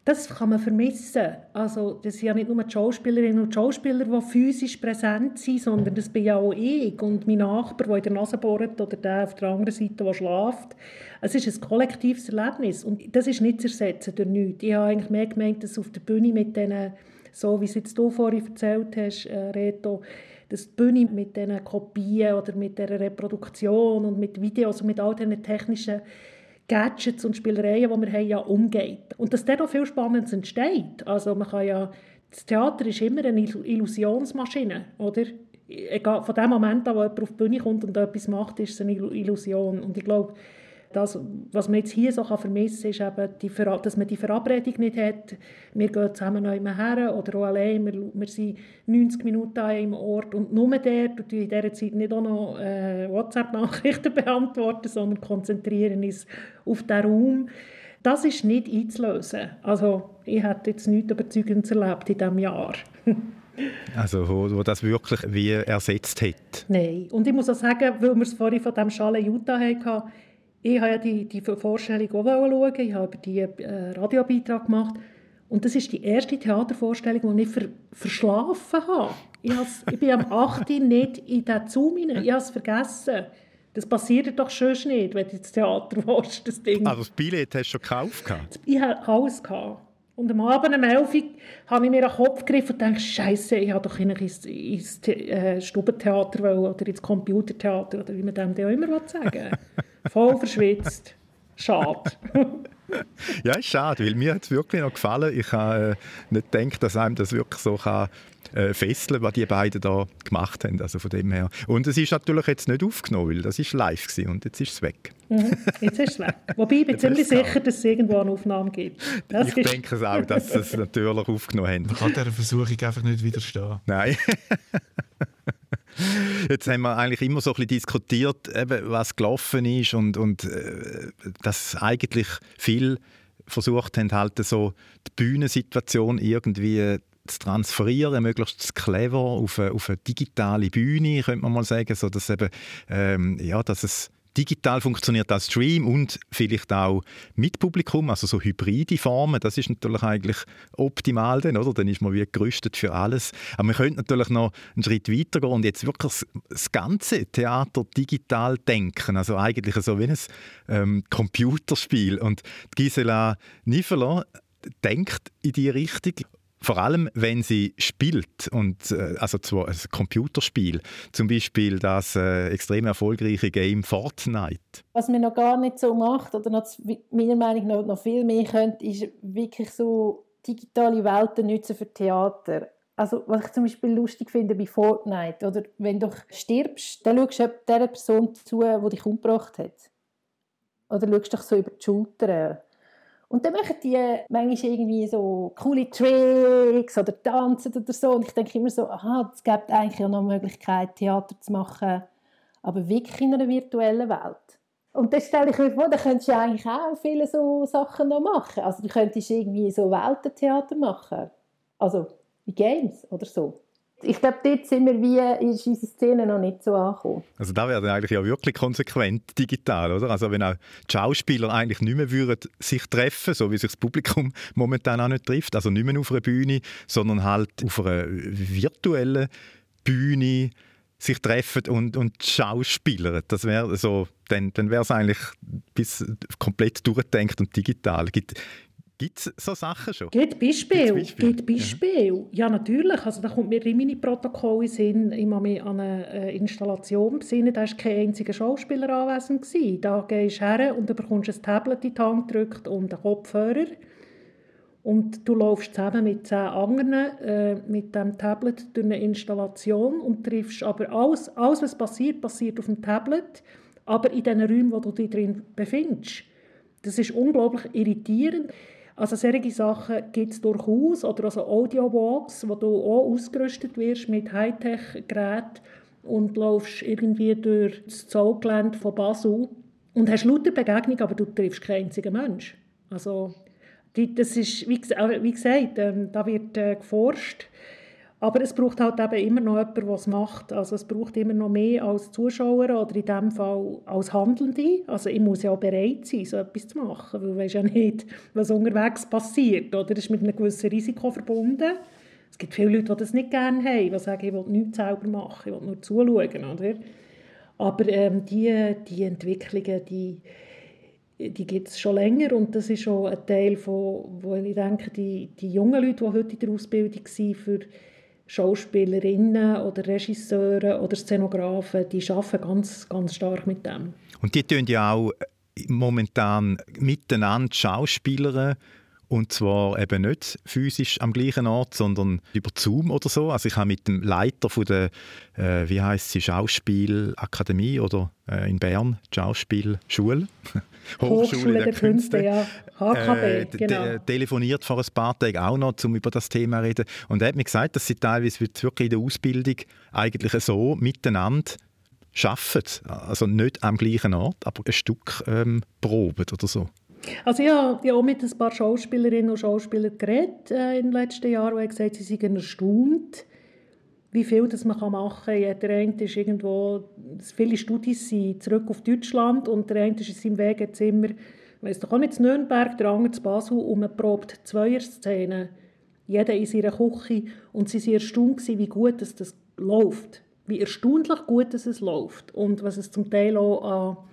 das kann man vermissen. Also, das sind ja nicht nur die Schauspielerinnen und Schauspieler, die physisch präsent sind, sondern das bin ja auch ich und mein Nachbar, der in der Nase bohrt oder der auf der anderen Seite, der schläft. Es ist ein kollektives Erlebnis und das ist nicht zu ersetzen durch nichts. Ich habe eigentlich mehr gemeint, dass auf der Bühne mit diesen, so wie es jetzt du vorhin erzählt hast, äh, Reto, dass die Bühne mit diesen Kopien oder mit dieser Reproduktion und mit Videos und mit all diesen technischen Gadgets und Spielereien, die wir haben, ja umgeht. Und dass da auch viel Spannendes entsteht. Also man kann ja, das Theater ist immer eine Illusionsmaschine, oder? Egal, von dem Moment an, wo jemand auf die Bühne kommt und etwas macht, ist es eine Illusion. Und ich glaube, das, was man jetzt hier so vermissen kann, ist eben, die, dass man die Verabredung nicht hat. Wir gehen zusammen noch her oder auch allein. Wir, wir sind 90 Minuten an einem Ort und nur dort und in dieser Zeit nicht auch noch äh, WhatsApp-Nachrichten (laughs) beantworten, sondern konzentrieren uns auf den Raum. Das ist nicht einzulösen. Also ich habe jetzt nichts Überzeugendes erlebt in diesem Jahr. (laughs) Also wo, wo das wirklich wie ersetzt hat. Nein. Und ich muss auch sagen, weil wir es vorhin von dem Schale Utah hatten, ich habe ja die, die Vorstellung auch schauen. Ich habe die äh, Radiobeitrag gemacht. Und das ist die erste Theatervorstellung, die ich ver verschlafen habe. Ich, ich bin am 8. nicht in den Zoom hinein. Ich habe es vergessen. Das passiert doch schon nicht, wenn du ins Theater willst, das Ding. Also das Billett hast du schon gekauft? Ich hatte alles. Gehabt. Und am Abend um 11 Uhr habe ich mir den Kopf gegriffen und gedacht, Scheiße, ich habe doch ins, ins äh, Stubentheater oder ins Computertheater oder wie man dem auch immer sagen. (laughs) Voll verschwitzt. Schade. (laughs) ja, ist schade, weil mir hat es wirklich noch gefallen. Ich habe äh, nicht gedacht, dass einem das wirklich so kann, äh, fesseln, was die beiden da gemacht haben. Also von dem her. Und es ist natürlich jetzt nicht aufgenommen, weil das ist live gewesen und jetzt ist es weg. Mhm, jetzt ist es weg. Wobei ich bin (laughs) ziemlich sicher, dass es irgendwo eine Aufnahme gibt. Das ich ist... denke es auch, dass sie es natürlich aufgenommen haben. Man kann dieser Versuchung einfach nicht widerstehen. Nein. (laughs) Jetzt haben wir eigentlich immer so ein bisschen diskutiert, eben, was gelaufen ist und, und äh, dass eigentlich viel versucht haben, halt so die Bühnensituation irgendwie zu transferieren, möglichst clever auf eine, auf eine digitale Bühne, könnte man mal sagen, so dass eben, ähm, ja, dass es digital funktioniert als Stream und vielleicht auch mit Publikum, also so hybride Formen, das ist natürlich eigentlich optimal dann, oder? Dann ist man wie gerüstet für alles. Aber man könnte natürlich noch einen Schritt weiter gehen und jetzt wirklich das ganze Theater digital denken, also eigentlich so wie ein ähm, Computerspiel. Und Gisela Niveler denkt in die Richtung vor allem, wenn sie spielt, und, äh, also zwar ein Computerspiel, zum Beispiel das äh, extrem erfolgreiche Game Fortnite. Was man noch gar nicht so macht, oder noch, meiner Meinung nach noch viel mehr könnte, ist wirklich so digitale Welten nutzen für Theater. Also, was ich zum Beispiel lustig finde bei Fortnite, oder wenn du stirbst, dann schaust du der Person zu, die dich umgebracht hat. Oder schaust dich so über die Schulter und dann machen die manchmal irgendwie so coole Tricks oder tanzen oder so. Und ich denke immer so, aha, es gibt eigentlich auch noch Möglichkeit, Theater zu machen, aber wirklich in einer virtuellen Welt. Und das stelle ich mir vor, da könntest du eigentlich auch viele so Sachen noch machen. Also du könntest irgendwie so Weltentheater machen. Also wie Games oder so ich glaube, dort sind wir wie, ist unsere Szene noch nicht so angekommen. Also da wäre eigentlich ja wirklich konsequent digital, oder? Also wenn auch die Schauspieler eigentlich nicht mehr würden sich treffen, so wie sich das Publikum (laughs) momentan auch nicht trifft, also nicht mehr auf einer Bühne, sondern halt auf einer virtuellen Bühne sich treffen und, und schauspielern. Das wäre so, dann, dann wäre es eigentlich bis komplett durchdenkt und digital. Gibt, Gibt es so Sachen schon? Gibt Beispiel. Beispiel? Gibt Beispiel. Ja. ja. natürlich. Also, da kommt mir Rimini-Protokoll in Sinn. Ich habe mich an eine äh, Installation besinnen. Da war kein einziger Schauspieler anwesend. Gewesen. Da gehst du her und du bekommst ein Tablet in die Hand gedrückt und einen Kopfhörer. Und du läufst zusammen mit zehn anderen äh, mit dem Tablet durch eine Installation und triffst aber alles, alles, was passiert, passiert auf dem Tablet, aber in den Räumen, wo du dich drin befindest. Das ist unglaublich irritierend. Also solche Sachen gibt es durchaus. Oder also Audio-Walks, wo du auch ausgerüstet wirst mit Hightech-Geräten und laufst irgendwie durch das Zollgelände von Basel und hast lauter Begegnungen, aber du triffst keinen einzigen Menschen. Also das ist, wie, gesagt, ähm, da wird äh, geforscht aber es braucht halt eben immer noch jemanden, der es macht. Also es braucht immer noch mehr als Zuschauer oder in diesem Fall als Handelnde. Also ich muss ja auch bereit sein, so etwas zu machen, weil du weißt ja nicht, was unterwegs passiert. Oder? Das ist mit einem gewissen Risiko verbunden. Es gibt viele Leute, die das nicht gerne haben, die sagen, ich will nichts selber machen, ich will nur zuschauen. Oder? Aber ähm, die, die Entwicklungen, die, die gibt es schon länger und das ist schon ein Teil von, wo ich denke, die, die jungen Leute, die heute in der Ausbildung sind, für Schauspielerinnen oder Regisseure oder Szenografen, die arbeiten ganz, ganz stark mit dem. Und die tun ja auch momentan miteinander Schauspieler und zwar eben nicht physisch am gleichen Ort, sondern über Zoom oder so. Also ich habe mit dem Leiter von der, äh, wie heißt sie, Schauspielakademie oder äh, in Bern, Schauspielschule, Hochschule, (laughs) Hochschule der, der Künste, Künste, ja. HKB, äh, genau. telefoniert vor ein paar Tagen auch noch, um über das Thema zu reden. Und er hat mir gesagt, dass sie teilweise wirklich in der Ausbildung eigentlich so miteinander arbeiten. Also nicht am gleichen Ort, aber ein Stück ähm, proben oder so. Also ich habe auch mit ein paar Schauspielerinnen und Schauspielern geredet äh, in den letzten Jahren, die gesagt sie seien erstaunt, wie viel das man machen kann. Ja, der eine ist irgendwo, viele Studis sind zurück auf Deutschland und der eine ist in seinem Wegezimmer, ich weiss doch auch nicht, in Nürnberg, der andere in Basel und man probt Zweier-Szenen. Jeder in seiner Küche und sie waren erstaunt, wie gut das, das läuft. Wie erstaunlich gut dass es läuft und was es zum Teil auch an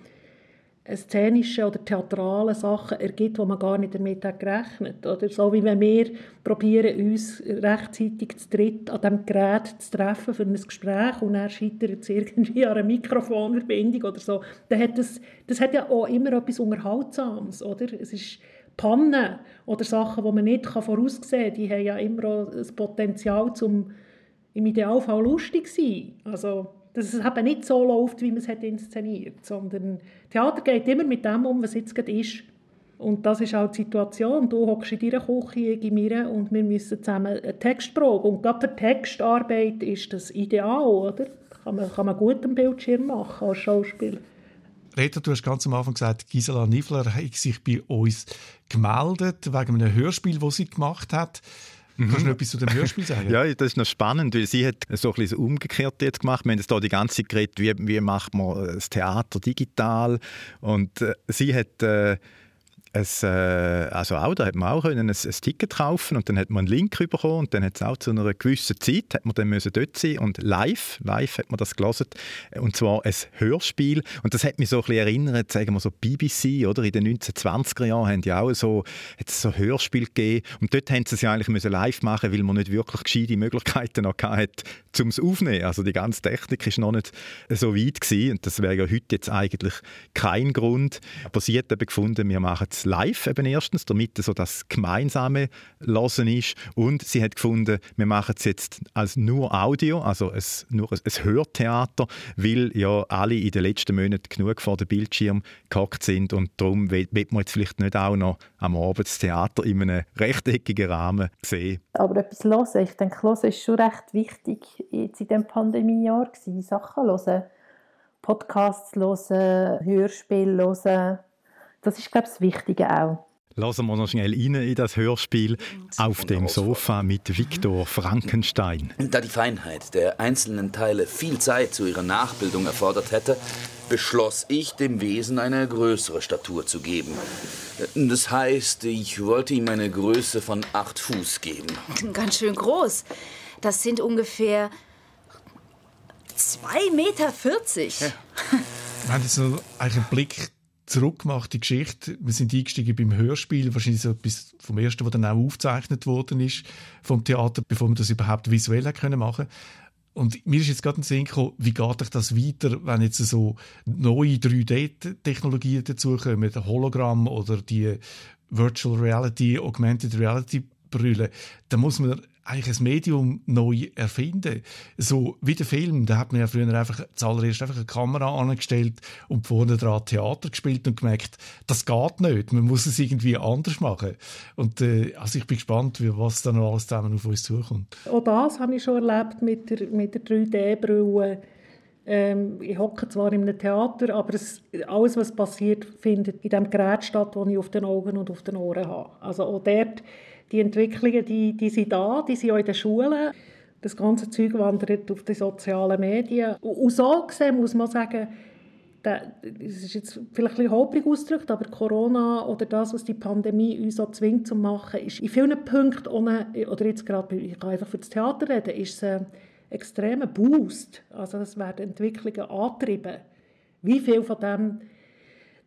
szenischen oder theatralen Sachen ergibt, wo man gar nicht damit hat gerechnet oder So wie wenn wir probieren, uns rechtzeitig zu dritt an diesem Gerät zu treffen für ein Gespräch und dann scheitert es irgendwie an einer Mikrofonverbindung oder so. Dann hat das, das hat ja auch immer etwas Unterhaltsames, oder? Es ist Pannen oder Sachen, die man nicht voraussehen kann, die haben ja immer auch das Potenzial, zum im Idealfall lustig zu sein. Also dass es eben nicht so läuft, wie man es hat inszeniert, sondern Theater geht immer mit dem um, was jetzt gerade ist. Und das ist auch die Situation. Du hockst in deiner Küche, ich in mir und wir müssen zusammen einen Text proben. Und gerade für Textarbeit ist das ideal, oder? Kann man, kann man gut am Bildschirm machen als Schauspieler. Rita, du hast ganz am Anfang gesagt, Gisela Niffler hat sich bei uns gemeldet wegen einem Hörspiel, das sie gemacht hat. Mhm. Kannst du noch etwas zu dem Hörspiel sagen? (laughs) ja, das ist noch spannend, weil sie hat so ein bisschen umgekehrt jetzt gemacht. Wir haben jetzt hier die ganze Zeit geredet, wie, wie macht man das Theater digital und äh, sie hat äh, es, äh, also auch, da hat man auch ein, ein, Ticket kaufen und dann hat man einen Link bekommen und dann hat es auch zu einer gewissen Zeit hat man dann müssen dort sein und live, live hat man das gelesen und zwar ein Hörspiel und das hat mich so ein bisschen erinnert, sagen wir so BBC oder in den 1920er Jahren haben die auch so, hat es so Hörspiel gegeben und dort haben sie es ja eigentlich müssen live machen, weil man nicht wirklich gescheite Möglichkeiten noch hatte, um es aufzunehmen. Also die ganze Technik ist noch nicht so weit gewesen und das wäre ja heute jetzt eigentlich kein Grund. Aber sie hat eben gefunden, wir machen es live eben erstens, damit so das gemeinsame Hören ist. Und sie hat gefunden, wir machen es jetzt als nur Audio, also ein, nur ein, ein Hörtheater, weil ja alle in den letzten Monaten genug vor dem Bildschirm gehackt sind und darum wird man jetzt vielleicht nicht auch noch am Abend in einem rechteckigen Rahmen sehen. Aber etwas hören, ich denke, hören ist schon recht wichtig jetzt in diesem Pandemiejahr Sachen hören. Podcasts hören, Hörspiele hören, das ist, glaube ich, das Wichtige auch. Lassen wir noch schnell rein in das Hörspiel auf dem Sofa mit Viktor Frankenstein. Da die Feinheit der einzelnen Teile viel Zeit zu ihrer Nachbildung erfordert hätte, beschloss ich, dem Wesen eine größere Statur zu geben. Das heißt, ich wollte ihm eine Größe von acht Fuß geben. Ganz schön groß. Das sind ungefähr 2,40 Meter. Ja. Wenn du so einen Blick zurückgemacht, die Geschichte. Wir sind eingestiegen beim Hörspiel, wahrscheinlich so etwas vom ersten, was dann auch aufgezeichnet worden ist vom Theater, bevor wir das überhaupt visuell können machen. Und mir ist jetzt gerade ein Sinn gekommen, wie geht euch das weiter, wenn jetzt so neue 3D-Technologien dazukommen, Hologramm oder die Virtual Reality, Augmented Reality Brille, da muss man eigentlich ein Medium neu erfinden. So wie der Film, da hat man ja früher einfach zuallererst einfach eine Kamera angestellt und vorne dran Theater gespielt und gemerkt, das geht nicht, man muss es irgendwie anders machen. Und äh, also ich bin gespannt, wie, was dann noch alles zusammen auf uns zukommt. Auch das habe ich schon erlebt mit der, mit der 3D-Brille. Ähm, ich hocke zwar in einem Theater, aber es, alles, was passiert, findet in dem Gerät statt, das ich auf den Augen und auf den Ohren habe. Also auch dort die Entwicklungen, die, die sind da, die sind auch in den Schulen. Das ganze Zeug wandert auf die sozialen Medien. Und so gesehen muss man sagen, das ist jetzt vielleicht ein bisschen holprig ausgedrückt, aber Corona oder das, was die Pandemie uns so zwingt zu machen, ist in vielen Punkten, ohne, oder jetzt gerade, ich kann einfach für das Theater reden, ist es ein extremer Boost. Also es werden Entwicklungen angetrieben. Wie viel von dem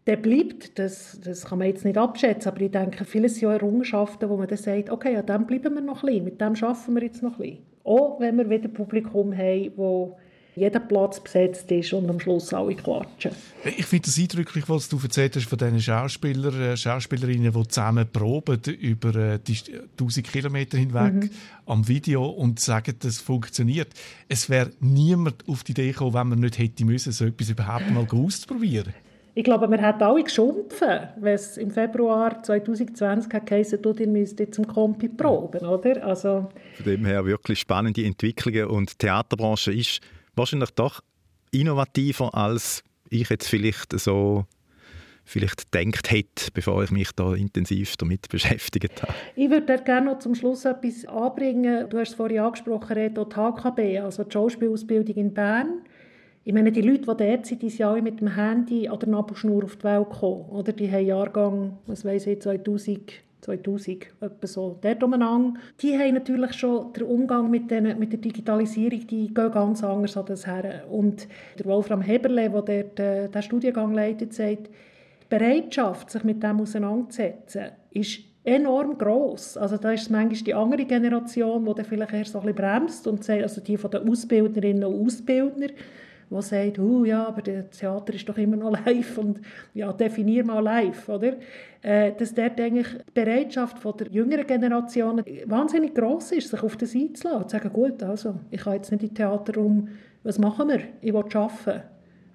der bleibt, das, das kann man jetzt nicht abschätzen, aber ich denke, vieles sind Errungenschaften, wo man dann sagt, okay, an dem bleiben wir noch ein bisschen, mit dem schaffen wir jetzt noch ein bisschen. Auch wenn wir wieder ein Publikum haben, wo jeder Platz besetzt ist und am Schluss alle klatschen. Ich finde das eindrücklich, was du erzählt hast von diesen Schauspielern, äh, Schauspielerinnen, die zusammen proben über äh, die 1000 Kilometer hinweg mhm. am Video und sagen, das funktioniert. Es wäre niemand auf die Idee gekommen, wenn man nicht hätte müssen, so etwas überhaupt mal auszuprobieren. Ich glaube, wir hätten alle geschumpfen, wenn es im Februar 2020 geheißen du, ihr müsst jetzt zum Kompi proben, oder? Also, Von dem her wirklich spannende Entwicklungen und die Theaterbranche ist wahrscheinlich doch innovativer, als ich jetzt vielleicht so vielleicht gedacht hätte, bevor ich mich da intensiv damit beschäftigt habe. Ich würde gerne noch zum Schluss etwas anbringen. Du hast es vorhin angesprochen, Reto, die HKB, also die Schauspielausbildung in Bern. Ich meine, die Leute, die dort sind, die sind alle mit dem Handy an der Nabelschnur auf die Welt gekommen. Oder die haben Jahrgang, was weiss ich, 2000 2000, etwa so dort umeinander. Die haben natürlich schon den Umgang mit, den, mit der Digitalisierung, die gehen ganz anders an das her. Und der Wolfram Heberle, der dort, äh, den Studiengang leitet, sagt, die Bereitschaft, sich mit dem auseinanderzusetzen, ist enorm groß. Also da ist es manchmal die andere Generation, die dann vielleicht erst so ein bisschen bremst und sagt, also die von den Ausbildnerinnen und Ausbildner, die sagt, oh, ja, aber das Theater ist doch immer noch (laughs) live und ja, definier mal live, oder? Äh, dass dort eigentlich die Bereitschaft von der jüngeren Generation wahnsinnig groß ist, sich auf das einzulassen und zu sagen, gut, also, ich kann jetzt nicht in Theaterraum, was machen wir? Ich will arbeiten.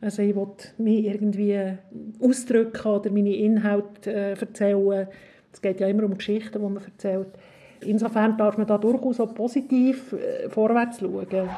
Also ich will mich irgendwie ausdrücken oder meine Inhalte äh, erzählen. Es geht ja immer um Geschichten, die man erzählt. Insofern darf man da durchaus auch positiv äh, vorwärts schauen.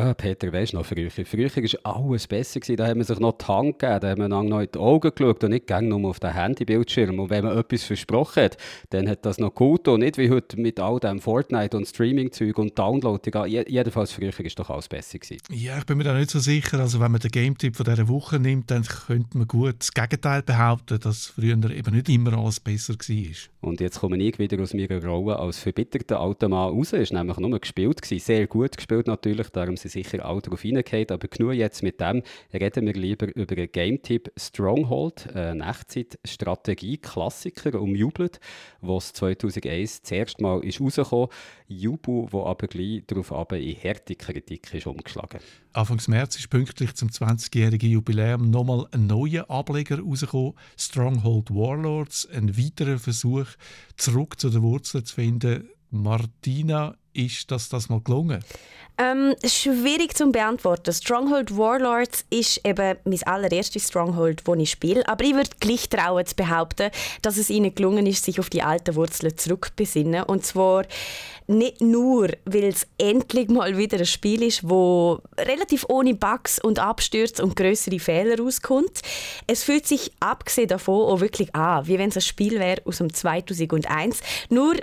Ah, Peter, weißt du noch, früher, früher war alles besser. Gewesen. Da hat man sich noch die Hand gegeben, da hat man noch in die Augen geschaut und nicht nur auf den Handybildschirm. Und wenn man etwas versprochen hat, dann hat das noch gut und nicht wie heute mit all dem Fortnite und Streaming-Zeug und Downloading. Jedenfalls früher war doch alles besser. Gewesen. Ja, ich bin mir da nicht so sicher. Also wenn man den Game-Tipp von dieser Woche nimmt, dann könnte man gut das Gegenteil behaupten, dass früher eben nicht immer alles besser war. Und jetzt komme ich wieder aus meiner Rolle als verbitterter alter Mann raus. Es war nämlich nur gespielt, gewesen. sehr gut gespielt natürlich, darum sind sicher auch darauf hineingeht. Aber genug jetzt mit dem, reden wir lieber über einen Game-Tipp Stronghold, ein Echtzeit-Strategie-Klassiker, umjubelt, was 2001 das erste Mal ist rausgekommen Jubel, der aber gleich darauf in harte Kritik ist umgeschlagen. Anfang März ist pünktlich zum 20-jährigen Jubiläum nochmal ein neuer Ableger rausgekommen, Stronghold Warlords, ein weiterer Versuch, zurück zu den Wurzeln zu finden. Martina, ist das das mal gelungen? Ähm, schwierig zu beantworten. Stronghold Warlords ist eben mein allererstes Stronghold, das ich spiele. Aber ich würde gleich trauen zu behaupten, dass es ihnen gelungen ist, sich auf die alten Wurzeln zurückzubesinnen. Und zwar nicht nur, weil es endlich mal wieder ein Spiel ist, wo relativ ohne Bugs und Abstürze und größere Fehler rauskommt. Es fühlt sich abgesehen davon auch wirklich an, wie wenn es ein Spiel wäre aus dem 2001. Nur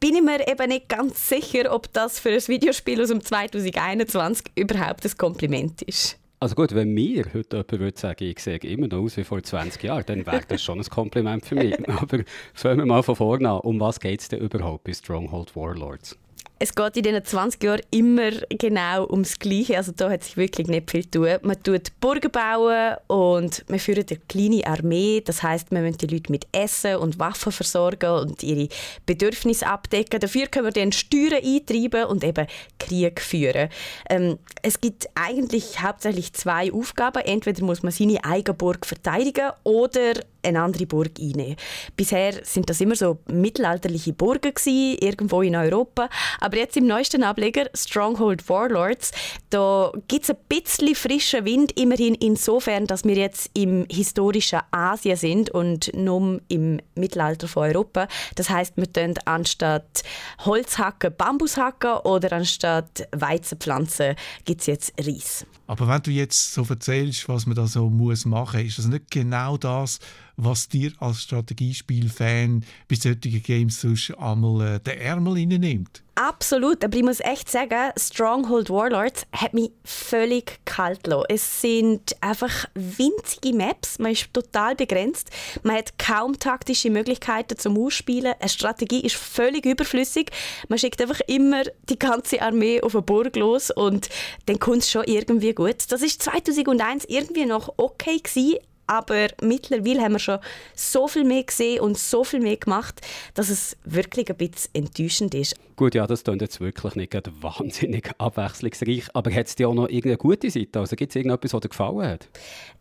bin ich mir eben nicht ganz sicher, ob das für ein Videospiel aus dem 2021 überhaupt ein Kompliment ist. Also gut, wenn mir heute jemand würde sagen, ich sehe immer noch aus wie vor 20 Jahren, dann wäre das schon ein Kompliment für mich. (laughs) Aber fangen wir mal von vorne an. Um was geht es denn überhaupt bei Stronghold Warlords? Es geht in diesen 20 Jahren immer genau ums Gleiche. Also da hat sich wirklich nicht viel zu tun. Man tut Burgen bauen und man führt eine kleine Armee. Das heißt, man muss die Leute mit Essen und Waffen versorgen und ihre Bedürfnisse abdecken. Dafür können wir dann Steuern eintreiben und eben Krieg führen. Ähm, es gibt eigentlich hauptsächlich zwei Aufgaben. Entweder muss man seine eigene Burg verteidigen oder eine andere Burg einnehmen. Bisher sind das immer so mittelalterliche Burgen gewesen, irgendwo in Europa. Aber jetzt im neuesten Ableger Stronghold Warlords, da gibt es ein bisschen frischen Wind, immerhin insofern, dass wir jetzt im historischen Asien sind und nur im Mittelalter von Europa. Das heißt, wir tun anstatt Holz hacken Bambus hacken oder anstatt Weizen pflanzen gibt es jetzt Reis. Aber wenn du jetzt so erzählst, was man da so muss machen, ist das nicht genau das, was dir als Strategiespiel-Fan bei solchen Games sonst einmal äh, den Ärmel nimmt? Absolut, aber ich muss echt sagen, Stronghold Warlords hat mich völlig kalt gelassen. Es sind einfach winzige Maps, man ist total begrenzt, man hat kaum taktische Möglichkeiten zum Ausspielen, eine Strategie ist völlig überflüssig, man schickt einfach immer die ganze Armee auf eine Burg los und dann kommt es schon irgendwie gut. Das ist 2001 irgendwie noch okay gewesen, aber mittlerweile haben wir schon so viel mehr gesehen und so viel mehr gemacht, dass es wirklich ein bisschen enttäuschend ist. Gut, ja, das klingt jetzt wirklich nicht wahnsinnig abwechslungsreich, aber hat es dir auch noch irgendeine gute Seite? Also gibt es irgendetwas, was dir gefallen hat?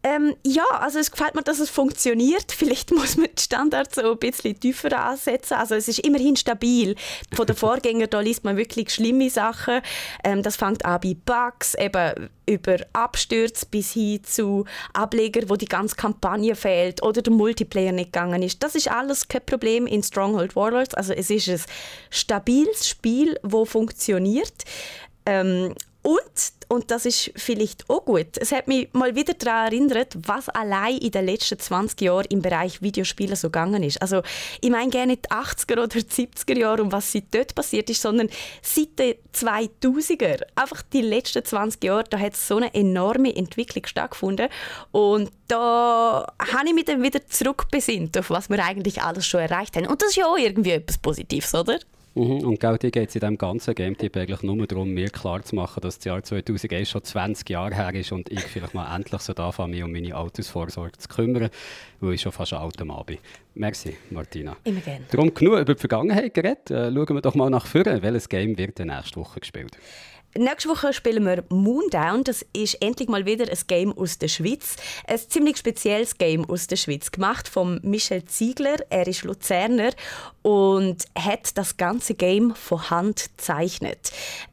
Ähm, ja, also es gefällt mir, dass es funktioniert. Vielleicht (laughs) muss man die Standards so ein bisschen tiefer ansetzen. Also es ist immerhin stabil. Von den (laughs) Vorgängern da liest man wirklich schlimme Sachen. Ähm, das fängt an bei Bugs, eben über Abstürze bis hin zu Ableger, wo die ganze Kampagne fehlt oder der Multiplayer nicht gegangen ist. Das ist alles kein Problem in Stronghold Warlords. Also es ist ein stabiles Spiel, wo funktioniert. Ähm, und, und das ist vielleicht auch gut, es hat mich mal wieder daran erinnert, was allein in den letzten 20 Jahren im Bereich Videospiele so gegangen ist. Also ich meine gerne nicht die 80er oder die 70er Jahre und was seit dort passiert ist, sondern seit den 2000er. Einfach die letzten 20 Jahre, da hat so eine enorme Entwicklung stattgefunden und da habe ich mich dann wieder zurückbesinnt auf was wir eigentlich alles schon erreicht haben. Und das ist ja auch irgendwie etwas Positives, oder? Mhm. Und genau dir geht es in diesem ganzen Game-Tipp eigentlich nur darum, mir klarzumachen, dass das Jahr 2001 schon 20 Jahre her ist und ich vielleicht mal endlich so anfangen, mich um meine Altersvorsorge zu kümmern, weil ich schon fast ein alter Mann bin. Merci, Martina. Immer gerne. Darum genug über die Vergangenheit geredet. Äh, schauen wir doch mal nach vorne. Welches Game wird nächste Woche gespielt? Nächste Woche spielen wir Moondown. Das ist endlich mal wieder ein Game aus der Schweiz. Ein ziemlich spezielles Game aus der Schweiz. Gemacht von Michel Ziegler. Er ist Luzerner und hat das ganze Game von Hand gezeichnet.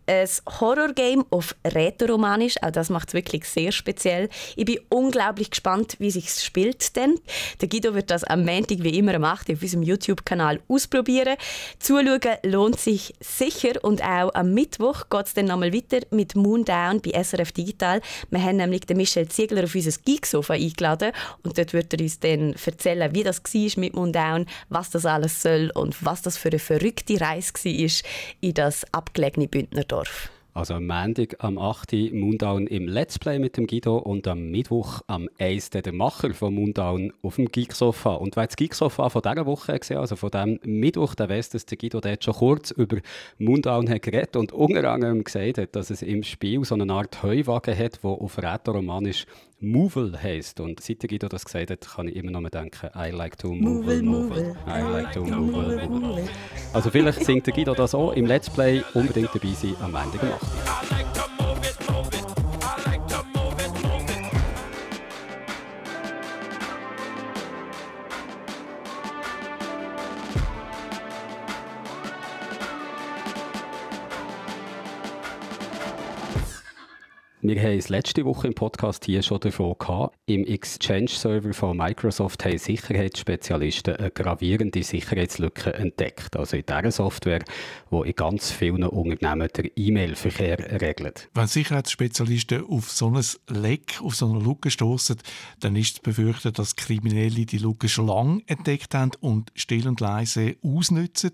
Ein Horror-Game auf Rätoromanisch, auch das macht es wirklich sehr speziell. Ich bin unglaublich gespannt, wie sich spielt denn. Der Guido wird das am Montag wie immer 8. auf unserem YouTube-Kanal ausprobieren. Zuschauen lohnt sich sicher und auch am Mittwoch geht es dann nochmal weiter mit Moondown bei SRF Digital. Wir haben nämlich den Michel Ziegler auf unser Geeksofa eingeladen und dort wird er uns dann erzählen, wie das war mit Moondown, was das alles soll und was das für eine verrückte Reise war in das abgelegene Bündnerdorf. Also am Montag am 8. Moondown im Let's Play mit dem Guido und am Mittwoch am 1. der Macher von Moondown auf dem Geeksofa. Und wer das Geeksofa von dieser Woche gesehen also von diesem Mittwoch, der weiss, dass der Guido dort schon kurz über Moondown hat geredet und unter anderem gesagt hat, dass es im Spiel so eine Art Heuwagen hat, der auf Rätoromanisch Movil heisst. Und seit der Guido das gesagt hat, kann ich immer noch mal denken, I like to move, move. I like to move, move. Also vielleicht singt der Guido das auch im Let's Play. Unbedingt dabei sein am Ende gemacht. Wir haben es letzte Woche im Podcast hier schon davon gehabt. Im Exchange-Server von Microsoft haben Sicherheitsspezialisten eine gravierende Sicherheitslücke entdeckt. Also in dieser Software, die in ganz vielen Unternehmen den E-Mail-Verkehr regelt. Wenn Sicherheitsspezialisten auf so ein Leck, auf so eine Lücke stoßen, dann ist zu befürchten, dass Kriminelle die Lücke schon lange entdeckt haben und still und leise ausnutzen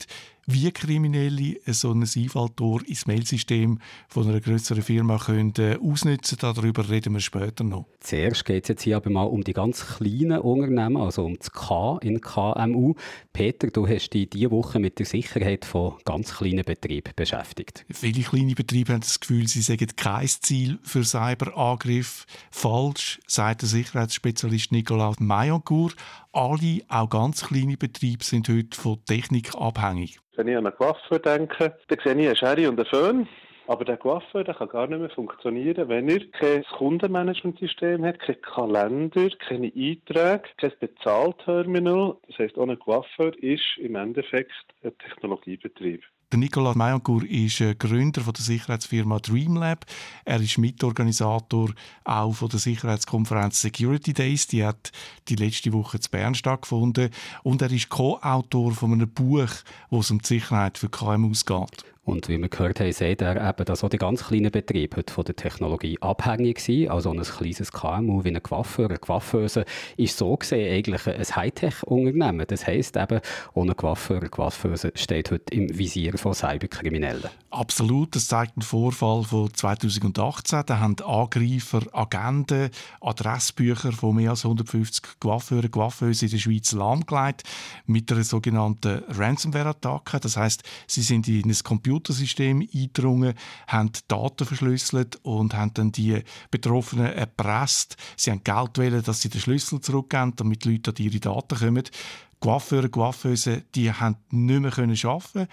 wie Kriminelle so ein Einfalltor ins Mailsystem von einer größeren Firma können ausnutzen können. Darüber reden wir später noch. Zuerst geht es jetzt hier aber mal um die ganz kleinen Unternehmen, also um das K in KMU. Peter, du hast dich diese Woche mit der Sicherheit von ganz kleinen Betrieben beschäftigt. Viele kleine Betriebe haben das Gefühl, sie sagen kein Ziel für Cyberangriff. Falsch, sagt der Sicherheitsspezialist Nicolas Mayancourt. Alle, auch ganz kleine Betriebe, sind heute von Technik abhängig. Wenn ich an eine Waffe denke, dann sehe ich eine Schere und einen Föhn. Aber der Coiffeur der kann gar nicht mehr funktionieren, wenn er kein Kundenmanagementsystem hat, kein Kalender, keine Einträge, kein Bezahlterminal. Das heisst, ohne Coiffeur ist im Endeffekt ein Technologiebetrieb. Der Nicolas Mayancourt ist äh, Gründer der Sicherheitsfirma Dreamlab. Er ist Mitorganisator auch von der Sicherheitskonferenz Security Days. Die hat die letzte Woche in Bern stattgefunden. Und er ist Co-Autor von einem Buch, wo es um die Sicherheit für KMUs geht. Und wie wir gehört haben, sieht er eben, dass auch die ganz kleinen Betriebe heute von der Technologie abhängig sind. Also ein kleines KMU wie eine Coiffeur, eine Coiffeuse, ist so gesehen eigentlich ein Hightech-Unternehmen. Das heisst eben, ohne Coiffeur, eine Coiffeuse steht heute im Visier von Cyberkriminellen. Absolut, das zeigt ein Vorfall von 2018. Da haben Angreifer Agenten, Adressbücher von mehr als 150 Coiffeuren, Coiffeusen in der Schweiz lahmgelegt mit einer sogenannten Ransomware-Attacke. Das heißt, sie sind in ein Computer Computersystem eingedrungen, haben Daten verschlüsselt und haben dann die Betroffenen erpresst. Sie haben Geld wählen, dass sie den Schlüssel zurückgeben, damit die Leute an ihre Daten kommen. Coiffeure, Coiffeuse, die haben nicht mehr arbeiten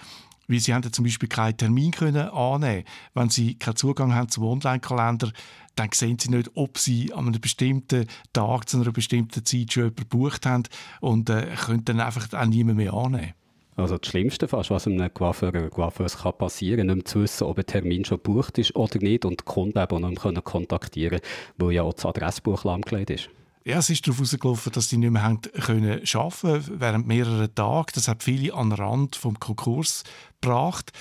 Weil sie haben zum Beispiel keinen Termin können annehmen Wenn sie keinen Zugang haben zum Online-Kalender, dann sehen sie nicht, ob sie an einem bestimmten Tag zu einer bestimmten Zeit schon jemanden gebucht haben und äh, können dann einfach auch niemand mehr annehmen. Also das Schlimmste fast, was einem Coiffeur oder Coiffeuse kann passieren nicht zu wissen, ob ein Termin schon gebucht ist oder nicht und die Kunden eben nicht mehr kontaktieren können, weil ja auch das Adressbuch lahmgelegt ist. Ja, es ist darauf herausgelaufen, dass sie nicht mehr haben können arbeiten während mehrerer Tage. Das hat viele an den Rand vom Konkurs gebracht.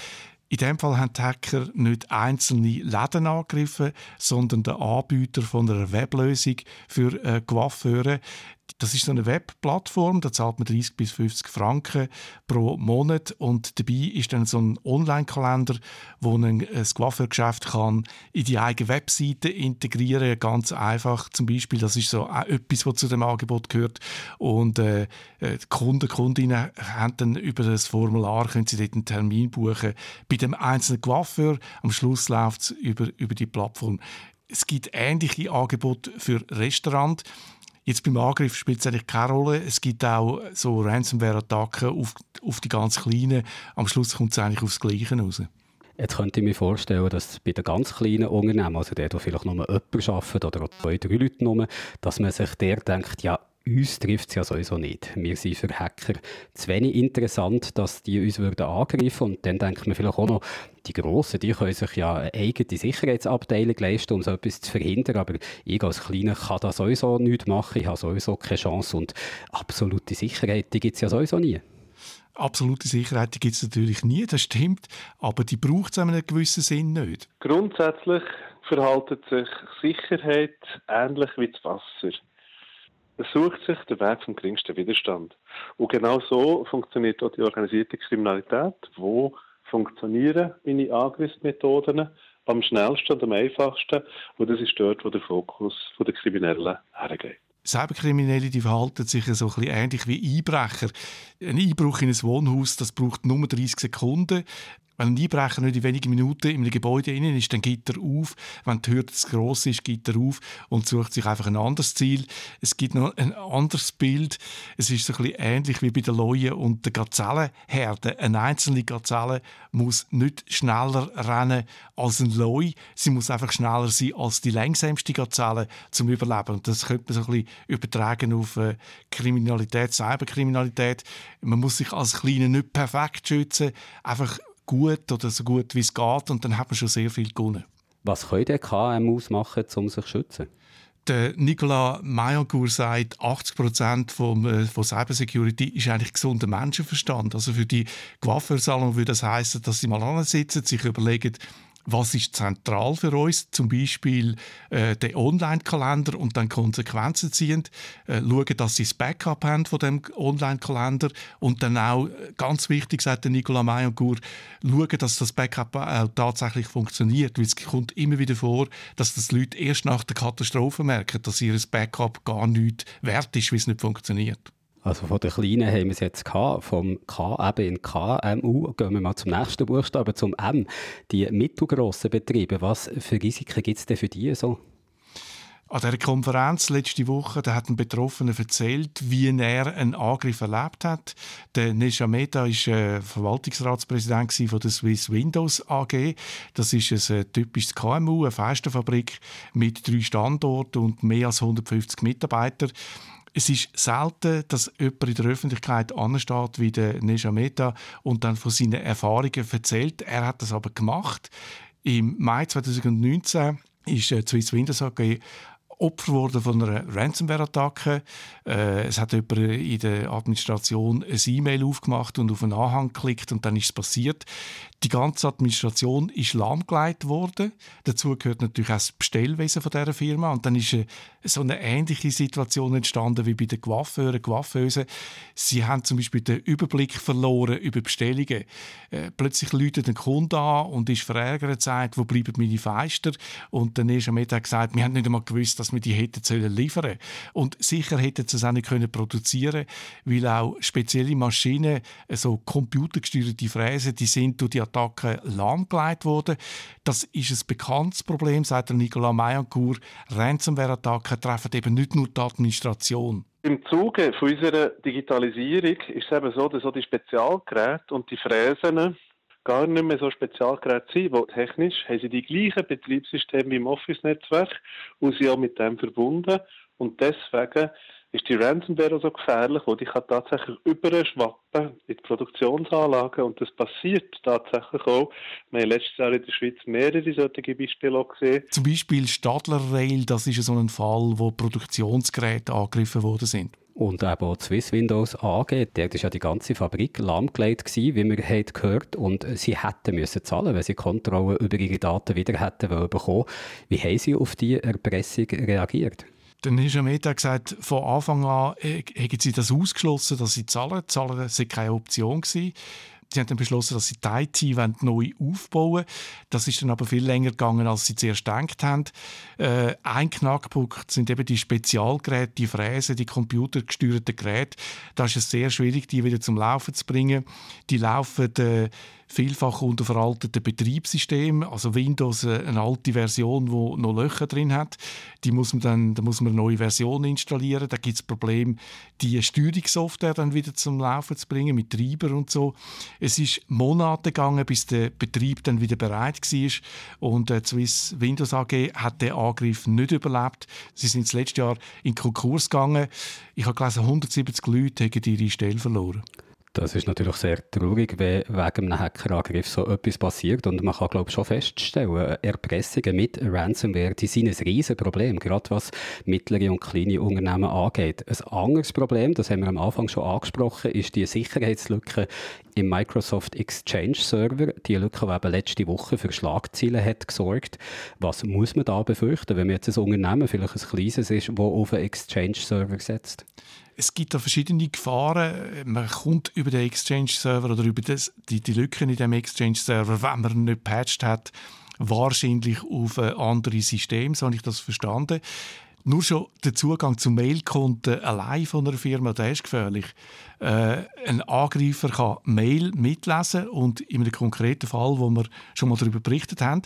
In dem Fall haben die Hacker nicht einzelne Läden angegriffen, sondern den Anbieter von einer Weblösung für äh, Coiffeure. Das ist so eine Webplattform, da zahlt man 30 bis 50 Franken pro Monat und dabei ist dann so ein Online-Kalender, wo ein Coiffeurgeschäft kann in die eigene Webseite integrieren, ganz einfach. Zum Beispiel, das ist so etwas, was zu dem Angebot gehört und äh, äh, die Kunden, Kundinnen haben dann über das Formular können sie dort einen Termin buchen bei dem einzelnen Coiffeur. Am Schluss läuft es über, über die Plattform. Es gibt ähnliche Angebote für Restaurants. Jetzt beim Angriff spielt es eigentlich keine Rolle. Es gibt auch so Ransomware-Attacken auf, auf die ganz Kleinen. Am Schluss kommt es eigentlich aufs Gleiche raus. Jetzt könnte ich mir vorstellen, dass bei den ganz kleinen Unternehmen, also der, der vielleicht nur jemand arbeitet oder zwei, drei Leute nur, dass man sich der denkt, ja, uns trifft es ja sowieso nicht. Wir sind für Hacker zu wenig interessant, dass die uns würden angreifen Und dann denkt man vielleicht auch noch, die Grossen, die können sich ja eine eigene Sicherheitsabteilung leisten, um so etwas zu verhindern. Aber ich als Kleiner kann da sowieso nichts machen. Ich habe sowieso keine Chance. Und absolute Sicherheit, die gibt es ja sowieso nie. Absolute Sicherheit gibt es natürlich nie, das stimmt, aber die braucht es in einem gewissen Sinn nicht. Grundsätzlich verhaltet sich Sicherheit ähnlich wie das Wasser. Es sucht sich den Weg vom geringsten Widerstand. Und genau so funktioniert auch die organisierte Kriminalität. Wo funktionieren meine Angriffsmethoden am schnellsten und am einfachsten? Und das ist dort, wo der Fokus der Kriminellen hergeht. Cyberkriminelle die verhalten sich so ein ähnlich wie Einbrecher. Ein Einbruch in ein Wohnhaus, das braucht nur 30 Sekunden. Wenn ein Einbrecher nicht in wenigen Minuten in einem Gebäude innen ist, dann geht er auf. Wenn die Hürde zu gross ist, geht er auf und sucht sich einfach ein anderes Ziel. Es gibt noch ein anderes Bild. Es ist so ein bisschen ähnlich wie bei den Leuen und den Gazellenherden. Eine einzelne Gazelle muss nicht schneller rennen als ein Leu. Sie muss einfach schneller sein als die längsamste Gazelle zum Überleben. Und das könnte man so ein bisschen übertragen auf äh, Kriminalität, Cyberkriminalität. Man muss sich als Kleiner nicht perfekt schützen. Einfach gut oder so gut wie es geht und dann hat man schon sehr viel gewonnen. Was können die KMUs machen, um sich zu schützen? Der Nicolas Mayancourt sagt, 80 Prozent von, äh, von Cybersecurity ist eigentlich gesunder Menschenverstand. Also für die Coiffeursalon würde das heißen, dass sie mal ansitzen, sich überlegen, was ist zentral für uns, zum Beispiel äh, den Online-Kalender und dann Konsequenzen ziehen, äh, schauen, dass sie das Backup haben von dem Online-Kalender. Und dann auch, äh, ganz wichtig, sagt der Nicolas Mayancourt, schauen, dass das Backup äh, tatsächlich funktioniert, weil es kommt immer wieder vor, dass das Leute erst nach der Katastrophe merken, dass ihr Backup gar nicht wert ist, weil es nicht funktioniert. Also von den Kleinen haben wir es jetzt gehabt, vom K eben in KMU. Gehen wir mal zum nächsten Buchstaben, zum M. Die mittelgrossen Betriebe, was für Risiken gibt es denn für die so? An dieser Konferenz letzte Woche da hat ein Betroffener erzählt, wie er einen Angriff erlebt hat. Der Nesha Mehta war äh, Verwaltungsratspräsident von der Swiss Windows AG. Das ist ein äh, typisches KMU, eine Fensterfabrik mit drei Standorten und mehr als 150 Mitarbeitern. Es ist selten, dass jemand in der Öffentlichkeit ansteht wie der Neja Mehta und dann von seinen Erfahrungen erzählt. Er hat das aber gemacht. Im Mai 2019 ist die Swiss Windows AG Opfer geworden von einer Ransomware-Attacke. Äh, es hat jemand in der Administration ein E-Mail aufgemacht und auf einen Anhang geklickt und dann ist es passiert. Die ganze Administration ist lahmgelegt worden. Dazu gehört natürlich auch das Bestellwesen von dieser Firma. Und dann ist eine, so eine ähnliche Situation entstanden wie bei den Coiffeuren, Coiffeusen. Sie haben zum Beispiel den Überblick verloren über Bestellungen. Äh, plötzlich läutet ein Kunde an und ist verärgert, sagt, wo bleiben meine Feister? Und dann ist am Mittag gesagt, wir haben nicht einmal gewusst, dass wir die hätten sollen liefern Und sicher hätten sie es auch nicht können produzieren weil auch spezielle Maschinen, so computergesteuerte Fräsen, die sind durch die Attacken lahmgelegt worden. Das ist ein bekanntes Problem, sagt Nicolas Mayancourt. Ransomware-Attacken treffen eben nicht nur die Administration. Im Zuge unserer Digitalisierung ist es eben so, dass so die Spezialgeräte und die Fräsen gar nicht mehr so Spezialgeräte sein, wo technisch haben sie die gleichen Betriebssysteme wie im Office-Netzwerk und sind auch mit dem verbunden. Und deswegen ist die Ransomware so gefährlich, wo die kann tatsächlich überschwappen in die Produktionsanlagen und das passiert tatsächlich auch. Wir haben letztes Jahr in der Schweiz mehrere solche Beispiele gesehen. Zum Beispiel Stadler Rail, das ist so ein Fall, wo Produktionsgeräte angegriffen worden sind. Und eben auch Swiss Windows AG, dort war ja die ganze Fabrik lahmgelegt, gewesen, wie wir haben gehört Und sie hätten müssen zahlen, wenn sie Kontrolle über ihre Daten wieder hätten bekommen Wie haben sie auf diese Erpressung reagiert? Dann ist Meta gesagt, von Anfang an äh, haben sie das ausgeschlossen, dass sie zahlen. Zahlen war keine Option. Gewesen. Sie haben dann beschlossen, dass sie die IT neu aufbauen wollen. Das ist dann aber viel länger gegangen, als sie zuerst gedacht haben. Äh, ein Knackpunkt sind eben die Spezialgeräte, die Fräsen, die computergesteuerten Geräte. Da ist es sehr schwierig, die wieder zum Laufen zu bringen. Die laufen äh, vielfach unter veralteten Betriebssystemen, also Windows äh, eine alte Version, die noch Löcher drin hat, die muss man dann, da muss man eine neue Version installieren. Da gibt es Probleme, die Steuerungssoftware dann wieder zum Laufen zu bringen mit Treiber und so. Es ist Monate gegangen, bis der Betrieb dann wieder bereit war und äh, Swiss Windows AG hat den Angriff nicht überlebt. Sie sind das letzte Jahr in Konkurs gegangen. Ich habe gelesen, 170 Leute haben ihre Stelle verloren. Das ist natürlich sehr traurig, wenn wegen einem Hackerangriff so etwas passiert. Und man kann, glaube ich, schon feststellen, Erpressungen mit Ransomware, die sind ein riesen Problem, gerade was mittlere und kleine Unternehmen angeht. Ein anderes Problem, das haben wir am Anfang schon angesprochen, ist die Sicherheitslücke im Microsoft Exchange Server. Die Lücke, die eben letzte Woche für Schlagzeilen hat gesorgt. Was muss man da befürchten, wenn man jetzt ein Unternehmen, vielleicht ein kleines ist, das auf einen Exchange Server setzt? Es gibt da verschiedene Gefahren. Man kommt über den Exchange-Server oder über das, die, die Lücken in dem Exchange-Server, wenn man nicht patcht hat, wahrscheinlich auf ein anderes System, so habe ich das verstanden. Nur schon der Zugang zu Mailkonten allein von einer Firma, der ist gefährlich. Äh, ein Angreifer kann Mail mitlesen und in einem konkreten Fall, wo wir schon mal darüber berichtet haben,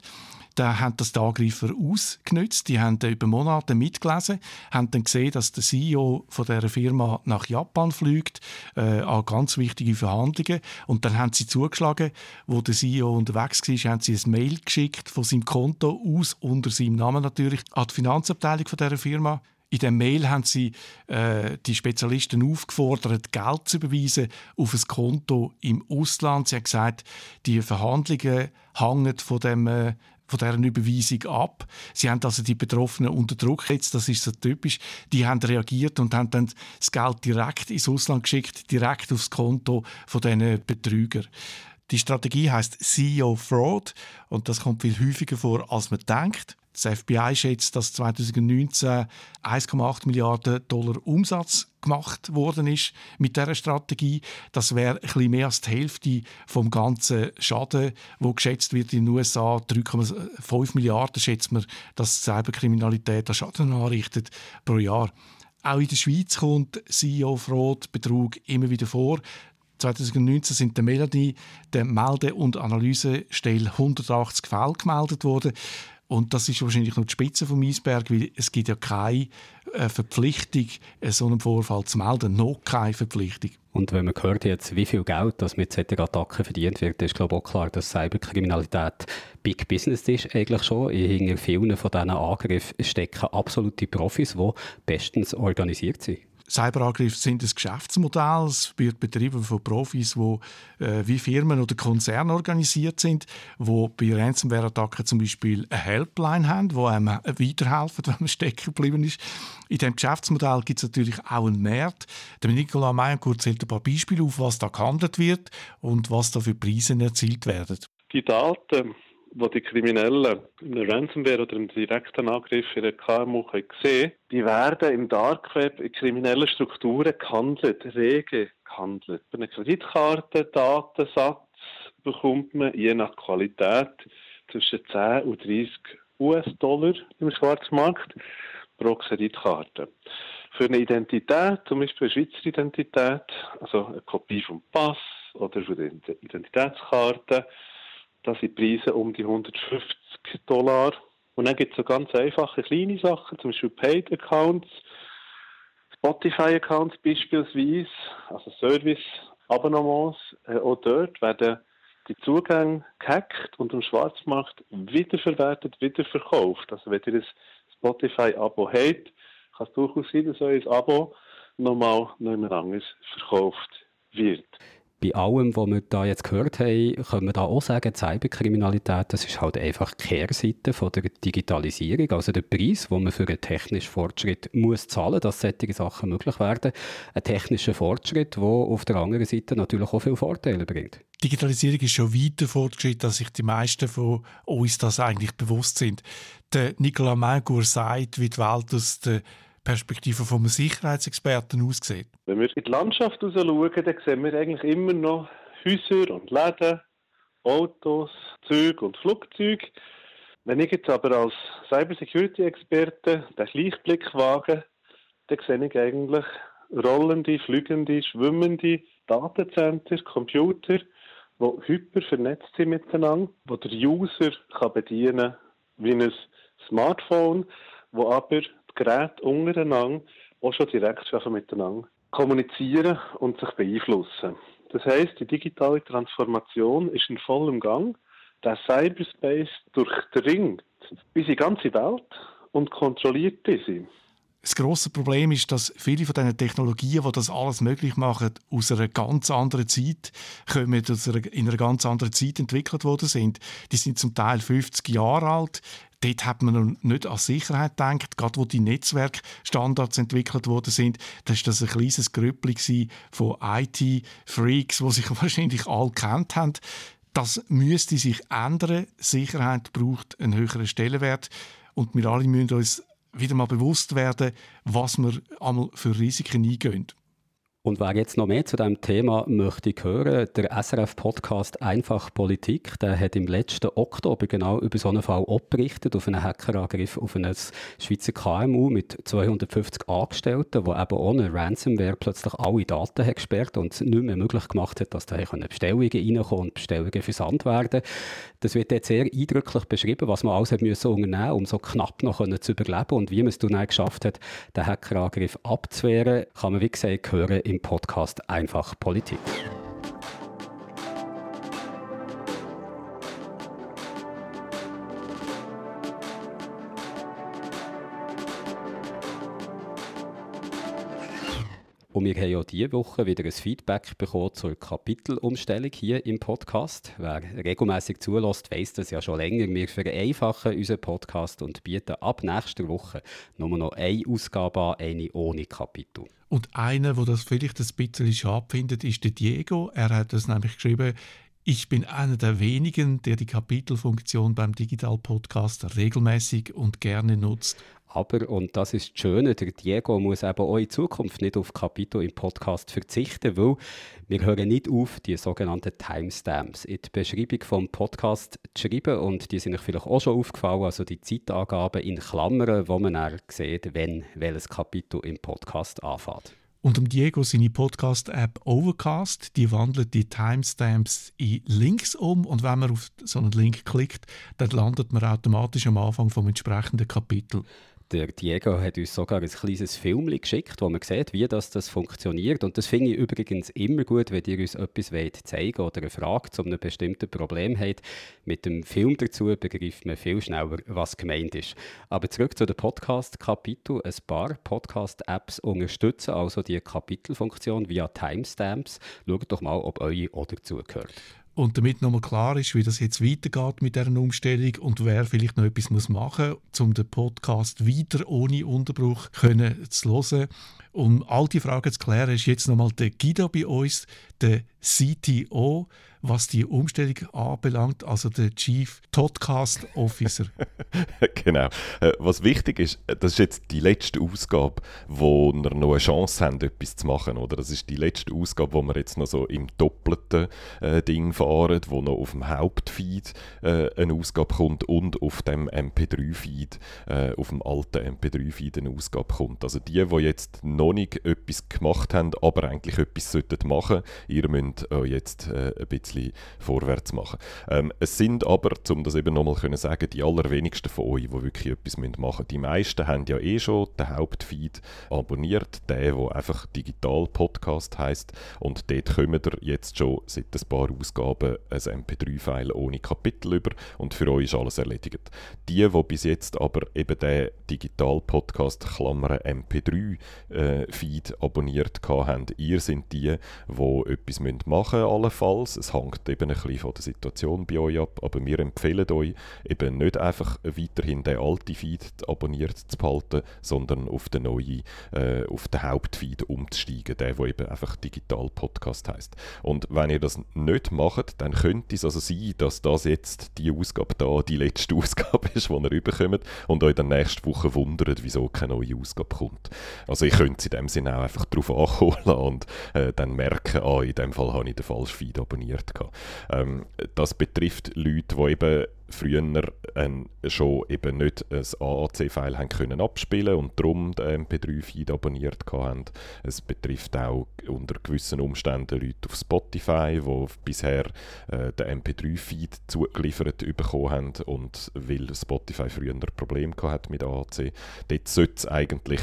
da haben das die Angreifer ausgenutzt. Die haben über Monate mitgelesen, haben dann gesehen, dass der CEO von der Firma nach Japan fliegt äh, an ganz wichtige Verhandlungen. Und dann haben sie zugeschlagen, wo der CEO unterwegs war, haben sie ein Mail geschickt von seinem Konto aus unter seinem Namen natürlich an die Finanzabteilung von der Firma. In der Mail haben sie äh, die Spezialisten aufgefordert, Geld zu überweisen auf ein Konto im Ausland. Sie haben gesagt, die Verhandlungen hängen von dem äh, von deren Überweisung ab. Sie haben also die Betroffenen unter Druck jetzt, das ist so typisch. Die haben reagiert und haben dann das Geld direkt ins Ausland geschickt, direkt aufs Konto von diesen Betrüger. Die Strategie heißt CEO Fraud und das kommt viel häufiger vor, als man denkt. Das FBI schätzt, dass 2019 1,8 Milliarden Dollar Umsatz gemacht worden ist mit dieser Strategie. Das wäre ein bisschen mehr als die Hälfte vom ganzen Schaden, wo geschätzt wird in den USA. 3,5 Milliarden schätzt man, dass Cyberkriminalität an Schaden anrichtet pro Jahr. Auch in der Schweiz kommt CEO-Fraud, Betrug immer wieder vor. 2019 sind der Melanie, der Melde- und Analysestelle 180 Fälle gemeldet worden. Und das ist wahrscheinlich nur die Spitze vom Eisberg, weil es gibt ja keine äh, Verpflichtung, so einen Vorfall zu melden. Noch keine Verpflichtung. Und wenn man hört jetzt, wie viel Geld das mit solchen Attacken verdient wird, ist glaube ich auch klar, dass Cyberkriminalität Big Business ist eigentlich schon. Hinter vielen von diesen Angriffen stecken absolute Profis, die bestens organisiert sind. Cyberangriffe sind ein Geschäftsmodell. Es wird betrieben von Profis, die äh, wie Firmen oder Konzerne organisiert sind, wo bei Ransomware-Attacken zum Beispiel eine Helpline haben, wo einem weiterhelfen, (laughs) wenn man stecken geblieben ist. In diesem Geschäftsmodell gibt es natürlich auch einen Markt. Der Nicola Meyencourt zählt ein paar Beispiele auf, was da gehandelt wird und was da für Preise erzielt werden. Die Daten wo die Kriminellen in einem Ransomware oder im direkten Angriff in der KMU sehen die werden im Dark Web in kriminellen Strukturen gehandelt, rege gehandelt. Bei einer Kreditkartendatensatz bekommt man je nach Qualität zwischen 10 und 30 US-Dollar im Schwarzmarkt pro Kreditkarte. Für eine Identität, zum Beispiel eine Schweizer Identität, also eine Kopie vom Pass oder von der Identitätskarte, da sind die Preise um die 150 Dollar. Und dann gibt es so ganz einfache kleine Sachen, zum Beispiel Paid Accounts, Spotify Accounts beispielsweise, also Service Abonnements. Äh, auch dort werden die Zugänge gehackt und im Schwarzmarkt wiederverwertet, wiederverkauft. Also wenn ihr ein Spotify-Abo habt, kann es durchaus sein, dass euer Abo nochmal noch jemand anderes verkauft wird bei allem, was wir da jetzt gehört haben, können wir da auch sagen, Cyberkriminalität, das ist halt einfach die Kehrseite von der Digitalisierung, also der Preis, den man für einen technischen Fortschritt muss zahlen, dass solche Sachen möglich werden. Ein technischer Fortschritt, der auf der anderen Seite natürlich auch viele Vorteile bringt. Digitalisierung ist schon weiter fortgeschritten, als sich die meisten von uns das eigentlich bewusst sind. Der Nicolas Mangour sagt, wie die Welt aus der Perspektive vom Sicherheitsexperten aussieht? Wenn wir in die Landschaft schauen, dann sehen wir eigentlich immer noch Häuser und Läden, Autos, Züge und Flugzeuge. Wenn ich jetzt aber als Cybersecurity-Experte den Gleichblick wage, dann sehe ich eigentlich rollende, fliegende, schwimmende Datencenter, Computer, die hyper vernetzt sind miteinander, wo der User kann bedienen wie ein Smartphone, wo aber Geräte untereinander auch schon direkt miteinander kommunizieren und sich beeinflussen. Das heißt, die digitale Transformation ist in vollem Gang. Der Cyberspace durchdringt unsere ganze Welt und kontrolliert diese. Das grosse Problem ist, dass viele von diesen Technologien, die das alles möglich machen, aus einer ganz anderen Zeit kommen, in einer ganz anderen Zeit entwickelt worden sind. Die sind zum Teil 50 Jahre alt. Dort hat man noch nicht an Sicherheit gedacht. Gerade wo die Netzwerkstandards entwickelt worden sind, da war das ein kleines Grüppli von IT-Freaks, die sich (laughs) wahrscheinlich alle kennt haben. Das müsste sich ändern. Sicherheit braucht einen höheren Stellenwert. Und wir alle müssen uns wieder mal bewusst werden, was wir einmal für Risiken eingehen. Und wer jetzt noch mehr zu diesem Thema möchte hören, der SRF-Podcast Einfach Politik, der hat im letzten Oktober genau über so einen Fall berichtet, auf einen Hackerangriff auf ein Schweizer KMU mit 250 Angestellten, wo eben ohne Ransomware plötzlich alle Daten hat gesperrt und es nicht mehr möglich gemacht hat, dass da Bestellungen reinkommen und Bestellungen versandt werden. Das wird jetzt sehr eindrücklich beschrieben, was man alles hat müssen unternehmen um so knapp noch zu überleben und wie man es dann geschafft hat, den Hackerangriff abzuwehren, kann man wie gesagt hören im Podcast Einfach Politik. Und wir haben ja diese Woche wieder ein Feedback bekommen zur Kapitelumstellung hier im Podcast. Wer regelmäßig zulässt, weiß das ja schon länger. Wir vereinfachen unseren Podcast und bieten ab nächster Woche nur noch eine Ausgabe an, eine ohne Kapitel. Und einer, der das vielleicht ein bisschen schade findet, ist der Diego. Er hat das nämlich geschrieben, ich bin einer der wenigen, der die Kapitelfunktion beim Digital Podcast regelmäßig und gerne nutzt. Aber, und das ist das Schöne, der Diego muss eben auch in Zukunft nicht auf Kapitel im Podcast verzichten, weil wir hören nicht auf, die sogenannten Timestamps in die Beschreibung vom Podcast zu schreiben und die sind euch vielleicht auch schon aufgefallen, also die Zeitangaben in Klammern, wo man dann sieht, wenn welches Kapitel im Podcast anfängt. Und um Diego seine Podcast-App Overcast, die wandelt die Timestamps in Links um und wenn man auf so einen Link klickt, dann landet man automatisch am Anfang vom entsprechenden Kapitel. Der Diego hat uns sogar ein kleines Film geschickt, wo man sieht, wie das, das funktioniert. Und das finde ich übrigens immer gut, wenn ihr uns etwas wollt zeigen oder eine Frage zu einem bestimmten Problem habt. Mit dem Film dazu begreift man viel schneller, was gemeint ist. Aber zurück zu den Podcast-Kapitel. Ein paar Podcast-Apps unterstützen also die Kapitelfunktion via Timestamps. Schaut doch mal, ob eure dazu gehört. Und damit nochmal klar ist, wie das jetzt weitergeht mit dieser Umstellung und wer vielleicht noch etwas machen muss, um den Podcast wieder ohne Unterbruch können zu hören. Um all die Fragen zu klären, ist jetzt nochmal der Guido bei uns, der CTO was die Umstellung anbelangt, also der Chief Podcast Officer. (laughs) genau. Äh, was wichtig ist, äh, das ist jetzt die letzte Ausgabe, wo wir noch eine Chance haben, etwas zu machen. Oder? Das ist die letzte Ausgabe, wo wir jetzt noch so im doppelten äh, Ding fahren, wo noch auf dem Hauptfeed äh, eine Ausgabe kommt und auf dem MP3-Feed, äh, auf dem alten MP3-Feed eine Ausgabe kommt. Also die, die jetzt noch nicht etwas gemacht haben, aber eigentlich etwas sollten ihr müsst euch jetzt äh, ein bisschen vorwärts machen. Ähm, es sind aber, um das eben nochmal zu sagen, die allerwenigsten von euch, die wirklich etwas machen müssen. Die meisten haben ja eh schon den Hauptfeed abonniert, der, der einfach Digital Podcast heißt und dort kommen ihr jetzt schon seit ein paar Ausgaben ein MP3-File ohne Kapitel über und für euch ist alles erledigt. Die, die bis jetzt aber eben den Digital Podcast Klammern MP3-Feed äh, abonniert haben, ihr sind die, die etwas machen müssen, allenfalls. Es hängt eben ein bisschen von der Situation bei euch ab, aber wir empfehlen euch eben nicht einfach weiterhin den alten Feed abonniert zu behalten, sondern auf den neuen, äh, auf den Hauptfeed umzusteigen, der, der eben einfach Digital Podcast heißt. Und wenn ihr das nicht macht, dann könnte es also sein, dass das jetzt die Ausgabe da die letzte (laughs) Ausgabe ist, die ihr überkommt und euch dann nächste Woche wundert, wieso keine neue Ausgabe kommt. Also ich könnte es in dem Sinne auch einfach darauf anholen und äh, dann merken, ah, in dem Fall habe ich den falschen Feed abonniert. Ähm, das betrifft Leute, die eben früher ähm, schon eben nicht ein AAC-File haben können abspielen und darum den MP3-Feed abonniert haben. Es betrifft auch unter gewissen Umständen Leute auf Spotify, die bisher äh, den MP3-Feed zugeliefert bekommen haben und weil Spotify früher ein Problem hat mit AAC. Dort sollte es eigentlich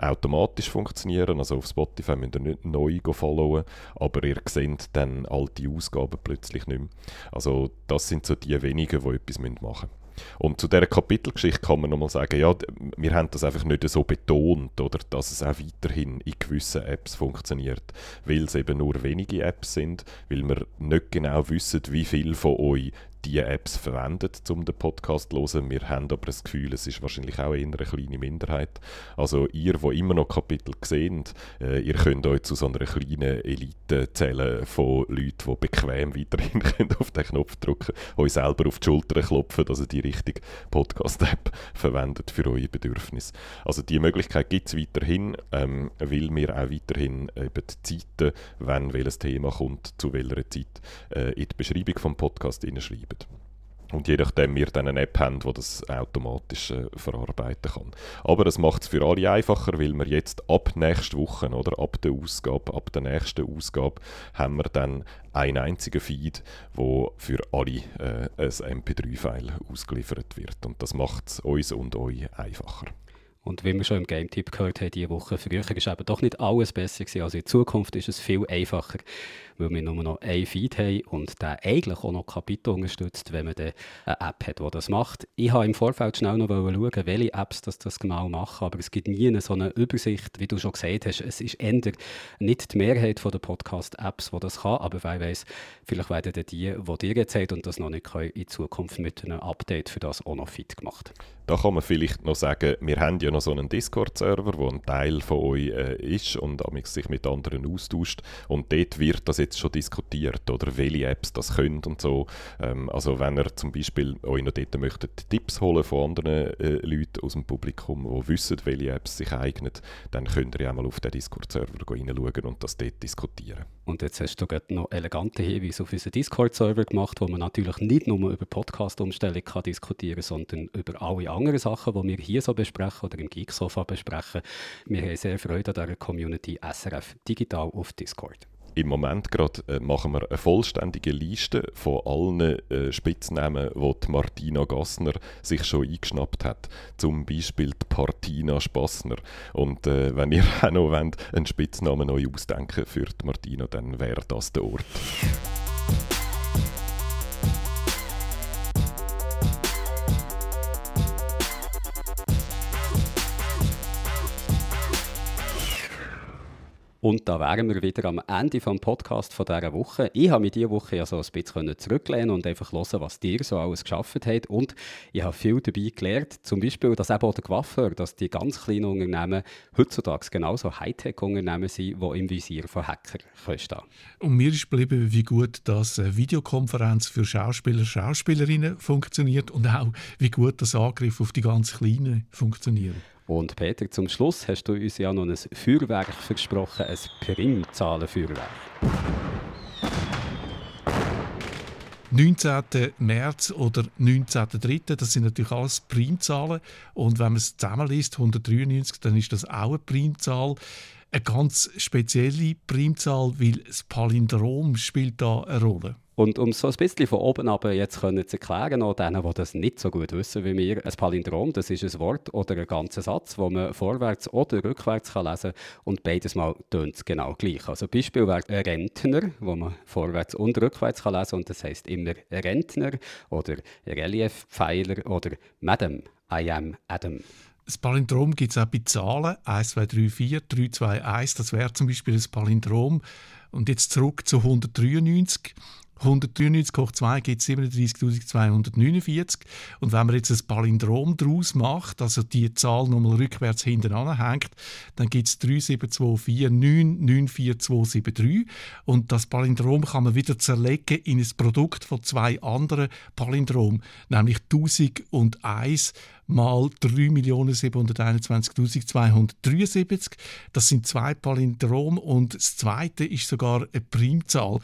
automatisch funktionieren. Also auf Spotify müsst ihr nicht neu followen, aber ihr seht dann alte Ausgaben plötzlich nicht mehr. Also das sind so die wenigen, die etwas machen müssen. Und zu dieser Kapitelgeschichte kann man nochmal sagen, ja, wir haben das einfach nicht so betont, oder, dass es auch weiterhin in gewissen Apps funktioniert, weil es eben nur wenige Apps sind, weil wir nicht genau wissen, wie viele von euch die Apps verwendet, um den Podcast zu hören. Wir haben aber das Gefühl, es ist wahrscheinlich auch eher eine kleine Minderheit. Also ihr, die immer noch Kapitel seht, äh, ihr könnt euch zu so einer kleinen Elite zählen von Leuten, die bequem weiterhin (laughs) auf den Knopf drücken euch selber auf die Schulter klopfen, dass ihr die richtige Podcast-App verwendet für eure Bedürfnisse. Also die Möglichkeit gibt es weiterhin, ähm, weil wir auch weiterhin eben die Zeiten, wenn welches Thema kommt, zu welcher Zeit, äh, in die Beschreibung vom Podcast hineinschreiben. Und je nachdem wir dann eine App haben, die das automatisch äh, verarbeiten kann. Aber das macht es für alle einfacher, weil wir jetzt ab nächster Woche oder ab der Ausgabe, ab der nächsten Ausgabe, haben wir dann einen einzigen Feed, wo für alle äh, ein MP3-File ausgeliefert wird. Und das macht es uns und euch einfacher. Und wie wir schon im Game-Tipp gehört haben, diese Woche, früher war eben doch nicht alles besser gewesen. Also in Zukunft ist es viel einfacher, weil wir nur noch ein Feed haben und der eigentlich auch noch Kapitel unterstützt, wenn man eine App hat, die das macht. Ich habe im Vorfeld schnell noch schauen, welche Apps das, das genau machen, aber es gibt nie eine, so eine Übersicht, wie du schon gesagt hast. Es ist eher nicht die Mehrheit der Podcast-Apps, die das kann, aber wer weiß, vielleicht werden die, die dir jetzt haben und das noch nicht können, in Zukunft mit einem Update für das auch noch fit gemacht. Da kann man vielleicht noch sagen, wir haben ja noch so einen Discord-Server, wo ein Teil von euch äh, ist und sich mit anderen austauscht. Und dort wird das jetzt schon diskutiert, oder welche Apps das können und so. Ähm, also wenn ihr zum Beispiel euch noch dort möchtet Tipps holen von anderen äh, Leuten aus dem Publikum, die wissen, welche Apps sich eignen, dann könnt ihr ja mal auf den Discord-Server reinschauen und das dort diskutieren. Und jetzt hast du gerade noch elegante Hinweise auf unseren Discord-Server gemacht, wo man natürlich nicht nur über Podcast-Umstellung diskutieren kann, sondern über alle anderen Sachen, die wir hier so besprechen oder im Geeksofa besprechen. Wir haben sehr Freude an dieser Community SRF Digital auf Discord im Moment gerade äh, machen wir eine vollständige Liste von allen äh, Spitznamen, die, Martina Gassner sich schon eingeschnappt hat. Zum Beispiel die Partina Spassner. Und äh, wenn ihr (laughs) auch noch wollt, einen Spitznamen neu ausdenken für Martina, dann wäre das der Ort. Und da wären wir wieder am Ende des Podcast von dieser Woche. Ich habe mich diese Woche ja so ein bisschen zurücklehnen und einfach hören, was ihr so alles geschafft habt. Und ich habe viel dabei gelernt. Zum Beispiel, dass eben auch der Coiffeur, dass die ganz kleinen Unternehmen heutzutage genauso Hightech-Unternehmen sind, die im Visier von Hackern stehen Und mir ist geblieben, wie gut das Videokonferenz für Schauspieler, Schauspielerinnen funktioniert und auch, wie gut das Angriff auf die ganz Kleinen funktioniert. Und Peter, zum Schluss hast du uns ja noch ein Feuerwerk versprochen, ein Primzahlenfeuerwerk. 19. März oder 19.3., das sind natürlich alles Primzahlen. Und wenn man es zusammenliest, 193, dann ist das auch eine Primzahl. Eine ganz spezielle Primzahl, weil das Palindrom spielt da eine Rolle. Und um so ein bisschen von oben ab jetzt können zu erklären, auch denen, die das nicht so gut wissen wie wir, ein Palindrom, das ist ein Wort oder ein ganzer Satz, wo man vorwärts oder rückwärts kann lesen und beides mal tönt es genau gleich. Also Beispiel wäre Rentner, wo man vorwärts und rückwärts kann lesen und das heißt immer Rentner oder Reliefpfeiler oder Madam, I am Adam. Das Palindrom gibt es auch bei Zahlen. 1, 2, 3, 4, 3, 2, 1. Das wäre zum Beispiel das Palindrom. Und jetzt zurück zu 193. 193 hoch 2 gibt 37.249. Und wenn man jetzt ein Palindrom daraus macht, also die Zahl nochmal rückwärts hinten anhängt, dann gibt es 37249 Und das Palindrom kann man wieder zerlegen in ein Produkt von zwei anderen Palindromen, nämlich 1001 mal 3.721.273. Das sind zwei Palindrom und das zweite ist sogar eine Primzahl.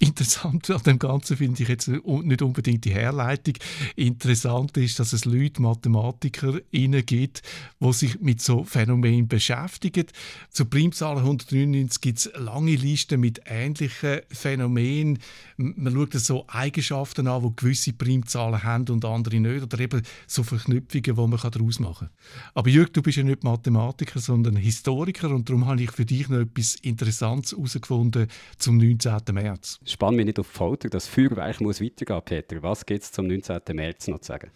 Interessant an dem Ganzen finde ich jetzt nicht unbedingt die Herleitung. Interessant ist, dass es Leute, Mathematiker gibt, die sich mit so Phänomenen beschäftigen. Zu Primzahlen 199 gibt es lange Listen mit ähnlichen Phänomenen. Man schaut so Eigenschaften an, die gewisse Primzahlen haben und andere nicht. Oder eben so Verknüpfungen, die man daraus machen kann. Aber Jürg, du bist ja nicht Mathematiker, sondern Historiker und darum habe ich für dich noch etwas Interessantes herausgefunden zum 19. März spann mich nicht auf die Folter, das Feuerwerk muss weitergehen, Peter. Was gibt es zum 19. März noch zu sagen?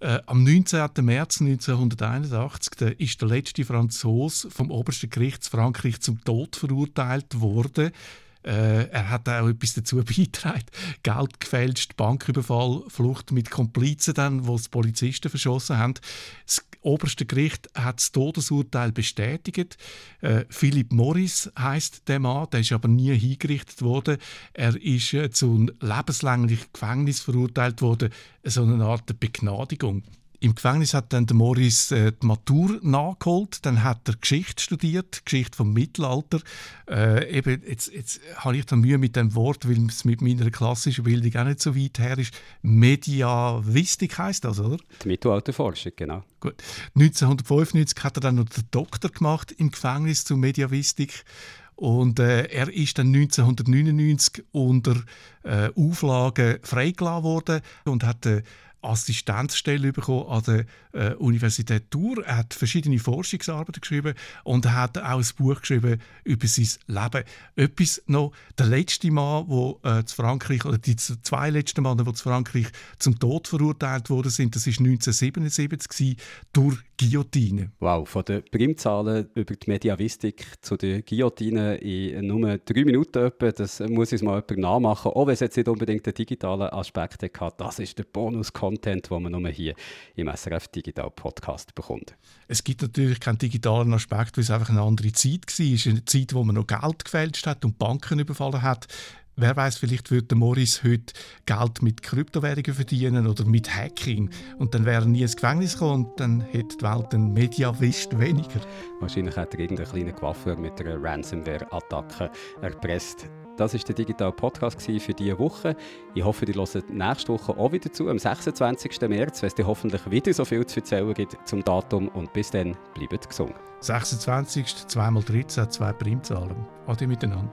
Äh, am 19. März 1981 da ist der letzte Franzose vom obersten Gericht Frankreich zum Tod verurteilt worden. Äh, er hat auch etwas dazu (laughs) beigetragen. Geld gefälscht, Banküberfall, Flucht mit Komplizen, dann, wo es Polizisten verschossen haben. Das oberste Gericht hat das Todesurteil bestätigt. Äh, Philipp Morris heißt der Mann, der ist aber nie hingerichtet worden. Er ist äh, zu lebenslänglichem Gefängnis verurteilt worden, so eine Art Begnadigung. Im Gefängnis hat dann der Morris äh, die Matur nachgeholt, dann hat er Geschichte studiert, Geschichte vom Mittelalter. Äh, eben, jetzt, jetzt habe ich dann Mühe mit dem Wort, weil es mit meiner klassischen Bildung auch nicht so weit her ist. Mediavistik heißt das, oder? Die Mittelalterforschung, genau. Gut. 1995 hat er dann noch den Doktor gemacht im Gefängnis zur Mediavistik. Und äh, er ist dann 1999 unter äh, Auflagen freigelassen worden und hat äh, Assistenzstelle bekommen an der äh, Universität Tours. Er hat verschiedene Forschungsarbeiten geschrieben und er hat auch ein Buch geschrieben über sein Leben. Etwas noch, der letzte Mann, wo äh, zu Frankreich, oder die zwei letzten Männer, die zu Frankreich zum Tod verurteilt worden sind, das ist 1977 gewesen, durch Guillotine. Wow, von den Primzahlen über die Mediavistik zu der Guillotine in nur drei Minuten etwa, das muss ich mal jemand nachmachen, auch wenn es jetzt nicht unbedingt den digitalen Aspekt hat. Das ist der Bonus-Content, den man nur hier im SRF Digital Podcast bekommt. Es gibt natürlich keinen digitalen Aspekt, weil es einfach eine andere Zeit war. Es ist eine Zeit, wo man noch Geld gefälscht hat und Banken überfallen hat. Wer weiß, vielleicht würde Morris heute Geld mit Kryptowährungen verdienen oder mit Hacking. Und dann wäre er nie ins Gefängnis gekommen und dann hätte die Welt einen Mediawist weniger. Wahrscheinlich hat er irgendeinen kleinen Coiffeur mit einer Ransomware-Attacke erpresst. Das war der digitale Podcast für diese Woche. Ich hoffe, ihr hört nächste Woche auch wieder zu, am 26. März, wenn es hoffentlich wieder so viel zu erzählen gibt zum Datum. Und bis dann, bleibt gesund. 26. 2 mal 13, zwei Primzahlen. Ade miteinander.